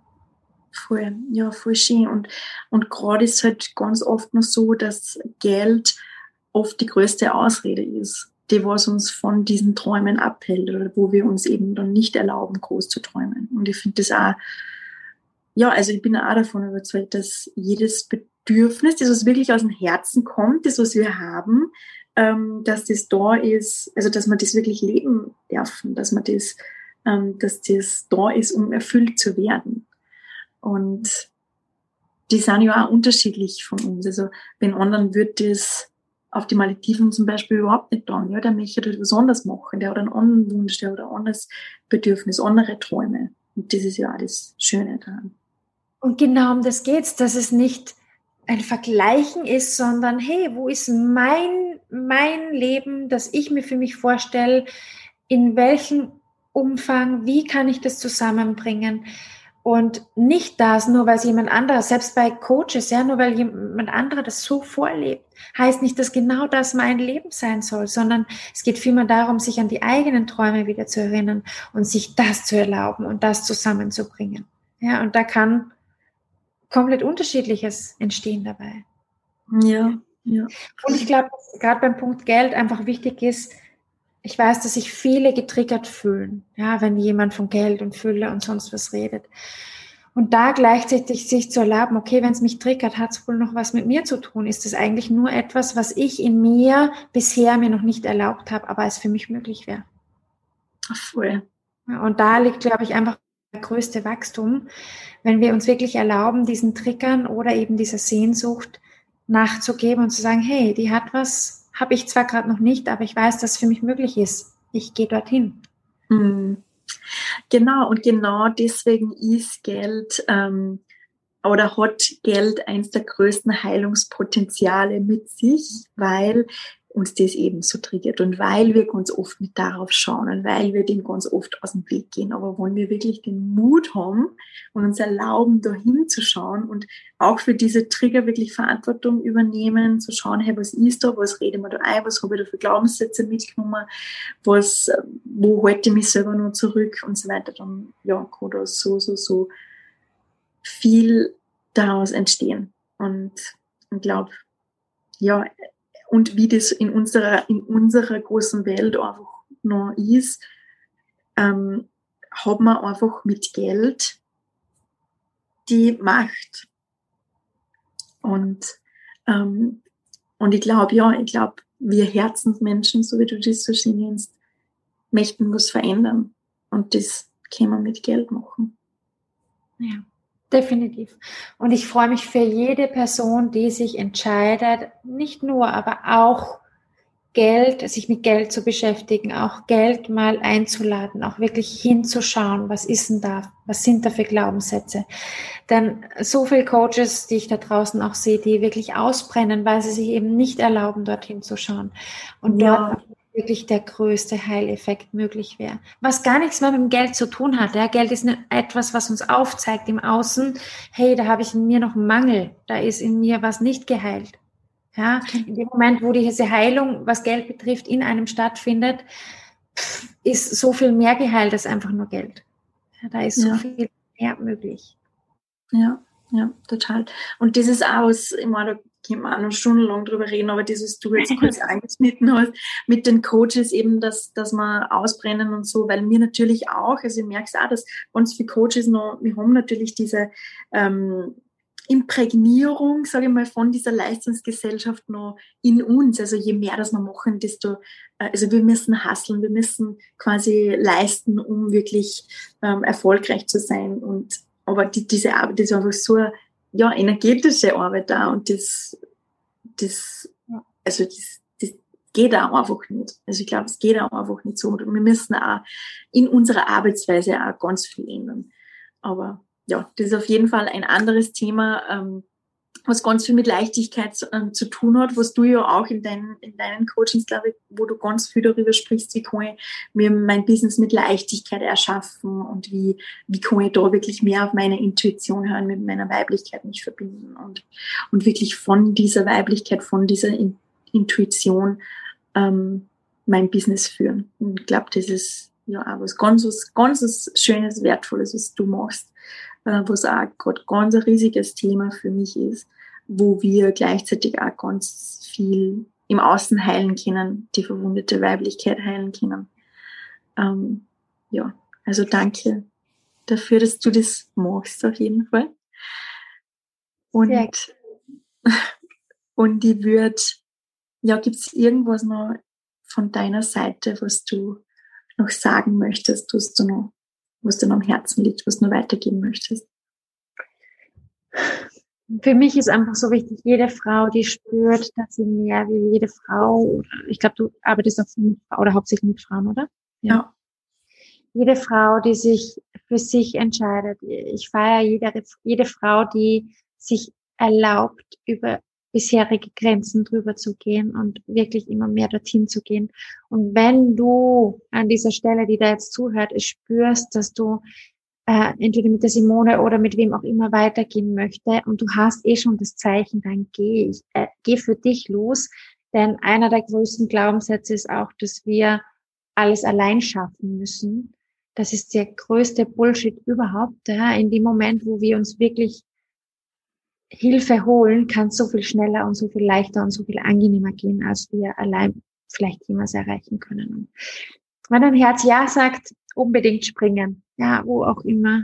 Voll, ja, voll schön. Und, und gerade ist halt ganz oft noch so, dass Geld oft die größte Ausrede ist die was uns von diesen Träumen abhält oder wo wir uns eben dann nicht erlauben, groß zu träumen. Und ich finde das auch, ja, also ich bin auch davon überzeugt, dass jedes Bedürfnis, das was wirklich aus dem Herzen kommt, das was wir haben, ähm, dass das da ist, also dass man das wirklich leben dürfen, dass man das, ähm, dass das da ist, um erfüllt zu werden. Und die sind ja auch unterschiedlich von uns. Also wenn anderen wird das auf die Malediven zum Beispiel überhaupt nicht dran. Ja, der möchte etwas anderes machen, der hat einen anderen Wunsch, der hat ein anderes Bedürfnis, andere Träume. Und das ist ja auch das Schöne daran. Und genau um das geht's, dass es nicht ein Vergleichen ist, sondern hey, wo ist mein, mein Leben, das ich mir für mich vorstelle, in welchem Umfang, wie kann ich das zusammenbringen? Und nicht das, nur weil es jemand anderer, selbst bei Coaches, ja, nur weil jemand anderer das so vorlebt, heißt nicht, dass genau das mein Leben sein soll, sondern es geht vielmehr darum, sich an die eigenen Träume wieder zu erinnern und sich das zu erlauben und das zusammenzubringen. Ja, und da kann komplett unterschiedliches entstehen dabei. Ja, ja. Und ich glaube, gerade beim Punkt Geld einfach wichtig ist, ich weiß, dass sich viele getriggert fühlen, ja, wenn jemand von Geld und Fülle und sonst was redet. Und da gleichzeitig sich zu erlauben, okay, wenn es mich triggert, hat es wohl noch was mit mir zu tun? Ist es eigentlich nur etwas, was ich in mir bisher mir noch nicht erlaubt habe, aber es für mich möglich wäre? Voll. Und da liegt, glaube ich, einfach der größte Wachstum, wenn wir uns wirklich erlauben, diesen Triggern oder eben dieser Sehnsucht nachzugeben und zu sagen, hey, die hat was habe ich zwar gerade noch nicht, aber ich weiß, dass es für mich möglich ist. Ich gehe dorthin. Mhm. Genau, und genau deswegen ist Geld ähm, oder hat Geld eins der größten Heilungspotenziale mit sich, weil uns das eben so triggert und weil wir ganz oft mit darauf schauen und weil wir dem ganz oft aus dem Weg gehen. Aber wollen wir wirklich den Mut haben und uns erlauben, da hinzuschauen und auch für diese Trigger wirklich Verantwortung übernehmen, zu schauen, hey, was ist da, was rede ich da ein, was habe ich da für Glaubenssätze mitgenommen, was, wo halte ich mich selber noch zurück? Und so weiter, dann ja, kann da so, so, so viel daraus entstehen. Und ich glaube, ja, und wie das in unserer, in unserer großen Welt einfach noch ist, ähm, hat man einfach mit Geld die Macht. Und, ähm, und ich glaube, ja, ich glaube, wir Herzensmenschen, so wie du das so schön nennst, möchten was verändern. Und das kann man mit Geld machen. Ja. Definitiv. Und ich freue mich für jede Person, die sich entscheidet, nicht nur, aber auch Geld, sich mit Geld zu beschäftigen, auch Geld mal einzuladen, auch wirklich hinzuschauen, was ist denn da, was sind da für Glaubenssätze. Denn so viele Coaches, die ich da draußen auch sehe, die wirklich ausbrennen, weil sie sich eben nicht erlauben, dorthin zu schauen. Und ja. dort wirklich der größte Heileffekt möglich wäre. Was gar nichts mehr mit dem Geld zu tun hat. Ja, Geld ist etwas, was uns aufzeigt im Außen, hey, da habe ich in mir noch einen Mangel, da ist in mir was nicht geheilt. Ja, in dem Moment, wo diese Heilung, was Geld betrifft, in einem stattfindet, ist so viel mehr geheilt als einfach nur Geld. Ja, da ist so ja. viel mehr möglich. Ja, ja, total. Und dieses aus, ich meine, können wir auch noch stundenlang drüber reden, aber das, was du jetzt kurz angeschnitten hast, mit den Coaches eben, dass, dass wir ausbrennen und so, weil mir natürlich auch, also ich merke es auch, dass ganz viele Coaches noch, wir haben natürlich diese ähm, Imprägnierung, sage ich mal, von dieser Leistungsgesellschaft noch in uns. Also je mehr das wir machen, desto, äh, also wir müssen hasseln, wir müssen quasi leisten, um wirklich ähm, erfolgreich zu sein. Und aber die, diese Arbeit ist einfach so ja, energetische Arbeit da und das, das, also das, das geht auch einfach nicht. Also ich glaube, es geht auch einfach nicht so. Und wir müssen auch in unserer Arbeitsweise auch ganz viel ändern. Aber ja, das ist auf jeden Fall ein anderes Thema. Ähm, was ganz viel mit Leichtigkeit zu, ähm, zu, tun hat, was du ja auch in, dein, in deinen Coachings, glaube ich, wo du ganz viel darüber sprichst, wie kann ich mir mein Business mit Leichtigkeit erschaffen und wie, wie kann ich da wirklich mehr auf meine Intuition hören, mit meiner Weiblichkeit mich verbinden und, und wirklich von dieser Weiblichkeit, von dieser in, Intuition ähm, mein Business führen. Und ich glaube, das ist ja auch was ganz, ganz Schönes, Wertvolles, was du machst, äh, was auch gerade ganz ein riesiges Thema für mich ist wo wir gleichzeitig auch ganz viel im Außen heilen können, die verwundete Weiblichkeit heilen können. Ähm, ja, also danke dafür, dass du das machst, auf jeden Fall. Und, und ich würde, ja, gibt es irgendwas noch von deiner Seite, was du noch sagen möchtest, was du noch, was dir noch am Herzen liegt, was du noch weitergeben möchtest? Für mich ist einfach so wichtig, jede Frau, die spürt, dass sie mehr wie jede Frau, ich glaube, du arbeitest auch mit, oder hauptsächlich mit Frauen, oder? Ja. ja. Jede Frau, die sich für sich entscheidet. Ich feiere jede, jede Frau, die sich erlaubt, über bisherige Grenzen drüber zu gehen und wirklich immer mehr dorthin zu gehen. Und wenn du an dieser Stelle, die da jetzt zuhört, spürst, dass du äh, entweder mit der Simone oder mit wem auch immer weitergehen möchte und du hast eh schon das Zeichen, dann geh, ich, äh, geh für dich los. Denn einer der größten Glaubenssätze ist auch, dass wir alles allein schaffen müssen. Das ist der größte Bullshit überhaupt. Ja? In dem Moment, wo wir uns wirklich Hilfe holen, kann es so viel schneller und so viel leichter und so viel angenehmer gehen, als wir allein vielleicht jemals erreichen können. Wenn dein Herz Ja sagt, unbedingt springen ja, wo auch immer.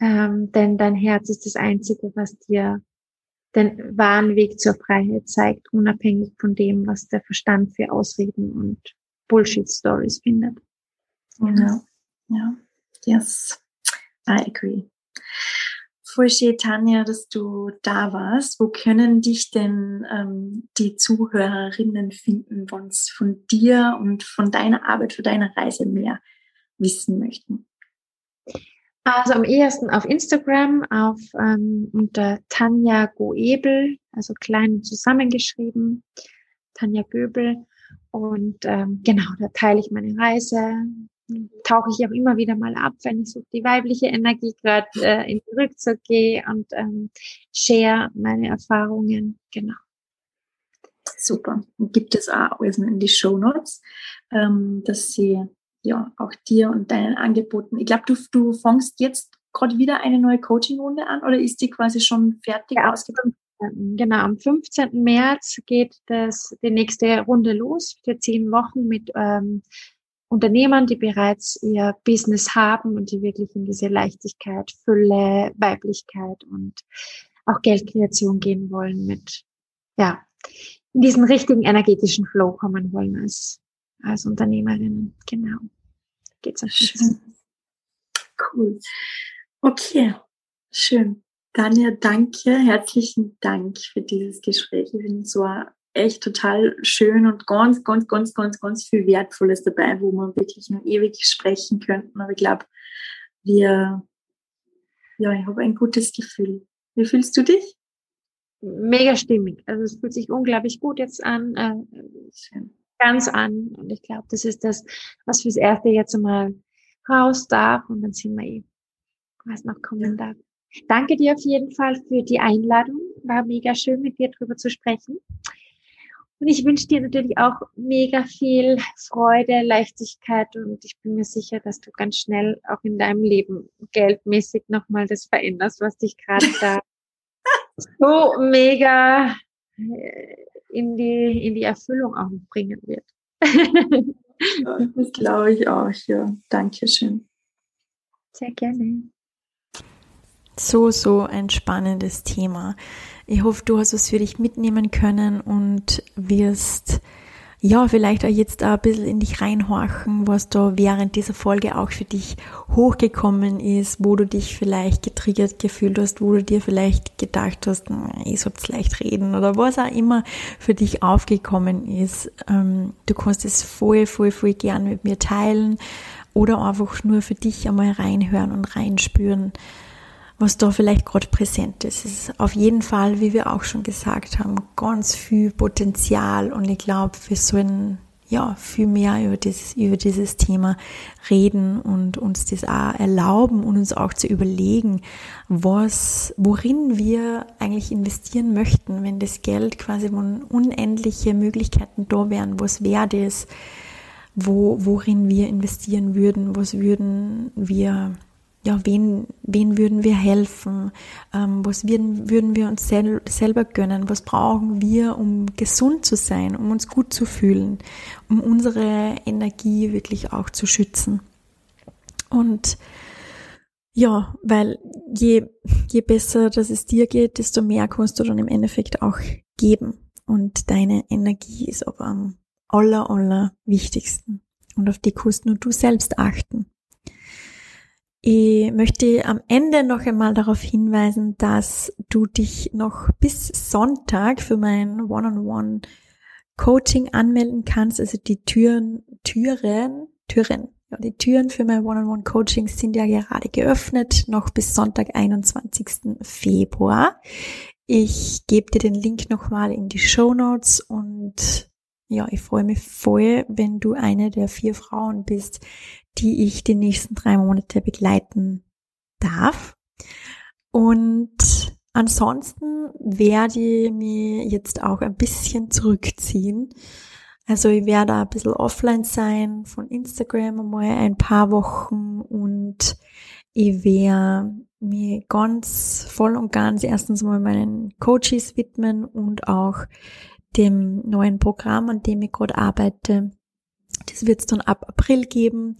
Ähm, denn dein Herz ist das Einzige, was dir den wahren Weg zur Freiheit zeigt, unabhängig von dem, was der Verstand für Ausreden und Bullshit-Stories findet. Ja, ja, yes, I agree. Voll schön, Tanja, dass du da warst. Wo können dich denn ähm, die Zuhörerinnen finden, wenn sie von dir und von deiner Arbeit, von deiner Reise mehr wissen möchten? Also am ehesten auf Instagram, auf ähm, unter Tanja Goebel, also klein zusammengeschrieben, Tanja Göbel. Und ähm, genau, da teile ich meine Reise, tauche ich auch immer wieder mal ab, wenn ich so die weibliche Energie gerade äh, in den Rückzug gehe und ähm, share meine Erfahrungen. Genau. Super. Gibt es auch in die Show Notes, ähm, dass sie ja, auch dir und deinen Angeboten. Ich glaube, du, du fängst jetzt gerade wieder eine neue Coaching-Runde an oder ist die quasi schon fertig ja, ausgeführt? Genau, am 15. März geht das, die nächste Runde los für zehn Wochen mit ähm, Unternehmern, die bereits ihr Business haben und die wirklich in diese Leichtigkeit, Fülle, Weiblichkeit und auch Geldkreation gehen wollen mit, ja, in diesen richtigen energetischen Flow kommen wollen als als Unternehmerin. Genau. Geht's auf Schön. Cool. Okay, schön. Daniel, danke, herzlichen Dank für dieses Gespräch. Ich finde es war echt total schön und ganz, ganz, ganz, ganz, ganz viel Wertvolles dabei, wo wir wirklich nur ewig sprechen könnten. Aber ich glaube, wir, ja, ich habe ein gutes Gefühl. Wie fühlst du dich? Mega stimmig. Also es fühlt sich unglaublich gut jetzt an. Äh, schön ganz an. Und ich glaube, das ist das, was fürs Erste jetzt einmal raus darf und dann sehen wir eh, was noch kommen darf. Danke dir auf jeden Fall für die Einladung. War mega schön, mit dir drüber zu sprechen. Und ich wünsche dir natürlich auch mega viel Freude, Leichtigkeit und ich bin mir sicher, dass du ganz schnell auch in deinem Leben geldmäßig nochmal das veränderst, was dich gerade da so mega äh, in die, in die Erfüllung auch bringen wird. das glaube ich auch, ja. Dankeschön. Sehr gerne. So, so ein spannendes Thema. Ich hoffe, du hast es für dich mitnehmen können und wirst ja, vielleicht auch jetzt ein bisschen in dich reinhorchen, was da während dieser Folge auch für dich hochgekommen ist, wo du dich vielleicht getriggert gefühlt hast, wo du dir vielleicht gedacht hast, ich soll's leicht reden oder was auch immer für dich aufgekommen ist. Ähm, du kannst es voll, voll, voll gern mit mir teilen oder einfach nur für dich einmal reinhören und reinspüren was da vielleicht gerade präsent ist. Es ist auf jeden Fall, wie wir auch schon gesagt haben, ganz viel Potenzial und ich glaube, wir sollen ja viel mehr über dieses, über dieses Thema reden und uns das auch erlauben und uns auch zu überlegen, was, worin wir eigentlich investieren möchten, wenn das Geld quasi von unendliche Möglichkeiten da wären, was wäre das, wo, worin wir investieren würden, was würden wir ja, wen, wen würden wir helfen? Ähm, was würden, würden wir uns sel selber gönnen? Was brauchen wir, um gesund zu sein, um uns gut zu fühlen, um unsere Energie wirklich auch zu schützen? Und ja, weil je, je besser dass es dir geht, desto mehr kannst du dann im Endeffekt auch geben. Und deine Energie ist aber am aller, aller wichtigsten. Und auf die kannst nur du selbst achten. Ich möchte am Ende noch einmal darauf hinweisen, dass du dich noch bis Sonntag für mein One-on-One Coaching anmelden kannst. Also die Türen, Türen, Türen, ja, die Türen für mein One-on-One Coaching sind ja gerade geöffnet, noch bis Sonntag, 21. Februar. Ich gebe dir den Link nochmal in die Show Notes und ja, ich freue mich voll, wenn du eine der vier Frauen bist, die ich die nächsten drei Monate begleiten darf. Und ansonsten werde ich mir jetzt auch ein bisschen zurückziehen. Also ich werde ein bisschen offline sein von Instagram einmal ein paar Wochen und ich werde mir ganz voll und ganz erstens mal meinen Coaches widmen und auch dem neuen Programm, an dem ich gerade arbeite. Das wird es dann ab April geben.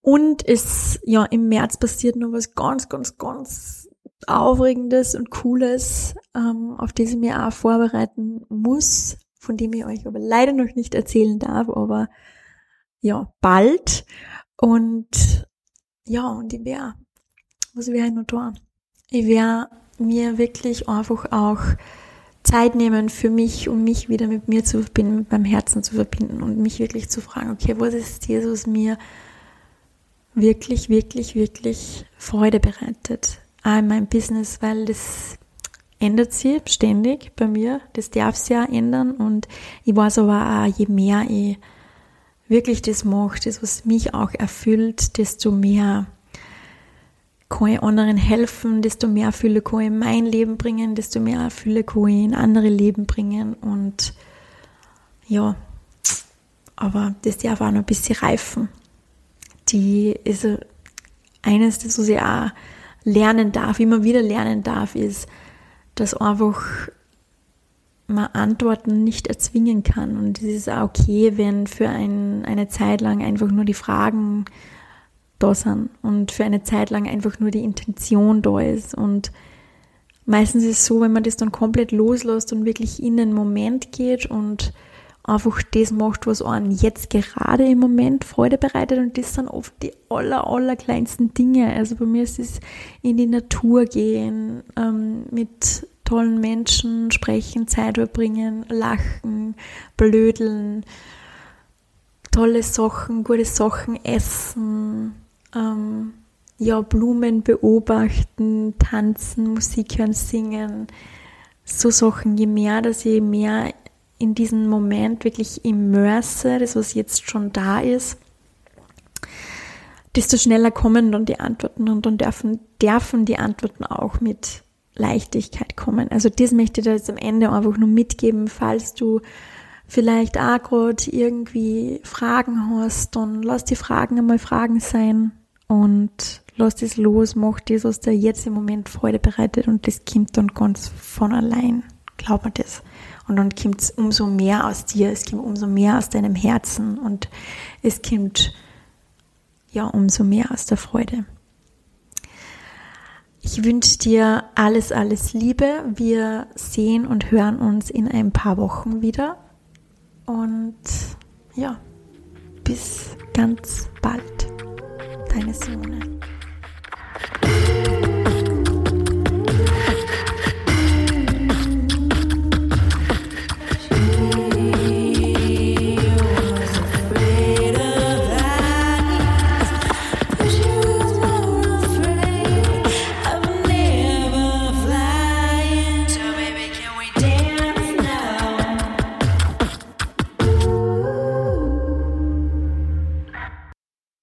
Und es, ja, im März passiert noch was ganz, ganz, ganz Aufregendes und Cooles, ähm, auf das ich mich auch vorbereiten muss, von dem ich euch aber leider noch nicht erzählen darf, aber ja, bald. Und ja, und ich wäre, was wäre ich noch da? Ich wäre mir wirklich einfach auch Zeit nehmen für mich, um mich wieder mit mir zu verbinden, mit meinem Herzen zu verbinden und mich wirklich zu fragen, okay, was ist Jesus mir wirklich, wirklich, wirklich Freude bereitet? Auch in meinem Business, weil das ändert sich ständig bei mir. Das darf sich ja ändern und ich weiß aber auch, je mehr ich wirklich das mache, das, was mich auch erfüllt, desto mehr kann ich anderen helfen, desto mehr Fülle kann ich in mein Leben bringen, desto mehr Fülle kann ich in andere Leben bringen und ja, aber das darf auch noch ein bisschen reifen. Die ist eines, das was ich auch lernen darf, immer wieder lernen darf, ist, dass einfach man Antworten nicht erzwingen kann. Und es ist auch okay, wenn für ein, eine Zeit lang einfach nur die Fragen da sind und für eine Zeit lang einfach nur die Intention da ist. Und meistens ist es so, wenn man das dann komplett loslässt und wirklich in den Moment geht und einfach das macht, was einem jetzt gerade im Moment Freude bereitet und das sind oft die aller, aller kleinsten Dinge. Also bei mir ist es in die Natur gehen, ähm, mit tollen Menschen sprechen, Zeit verbringen, lachen, blödeln, tolle Sachen, gute Sachen essen, ähm, ja, Blumen beobachten, tanzen, Musik hören, singen, so Sachen. Je mehr, dass ich mehr in diesen Moment wirklich immerse, das was jetzt schon da ist, desto schneller kommen dann die Antworten und dann dürfen, dürfen die Antworten auch mit Leichtigkeit kommen. Also das möchte ich dir jetzt am Ende einfach nur mitgeben, falls du vielleicht auch gerade irgendwie Fragen hast, dann lass die Fragen einmal Fragen sein und lass das los, mach das, was dir jetzt im Moment Freude bereitet und das kommt dann ganz von allein. Glaub mir das. Und dann kommt es umso mehr aus dir, es kommt umso mehr aus deinem Herzen und es kommt ja umso mehr aus der Freude. Ich wünsche dir alles, alles Liebe. Wir sehen und hören uns in ein paar Wochen wieder. Und ja, bis ganz bald. keine Sohne.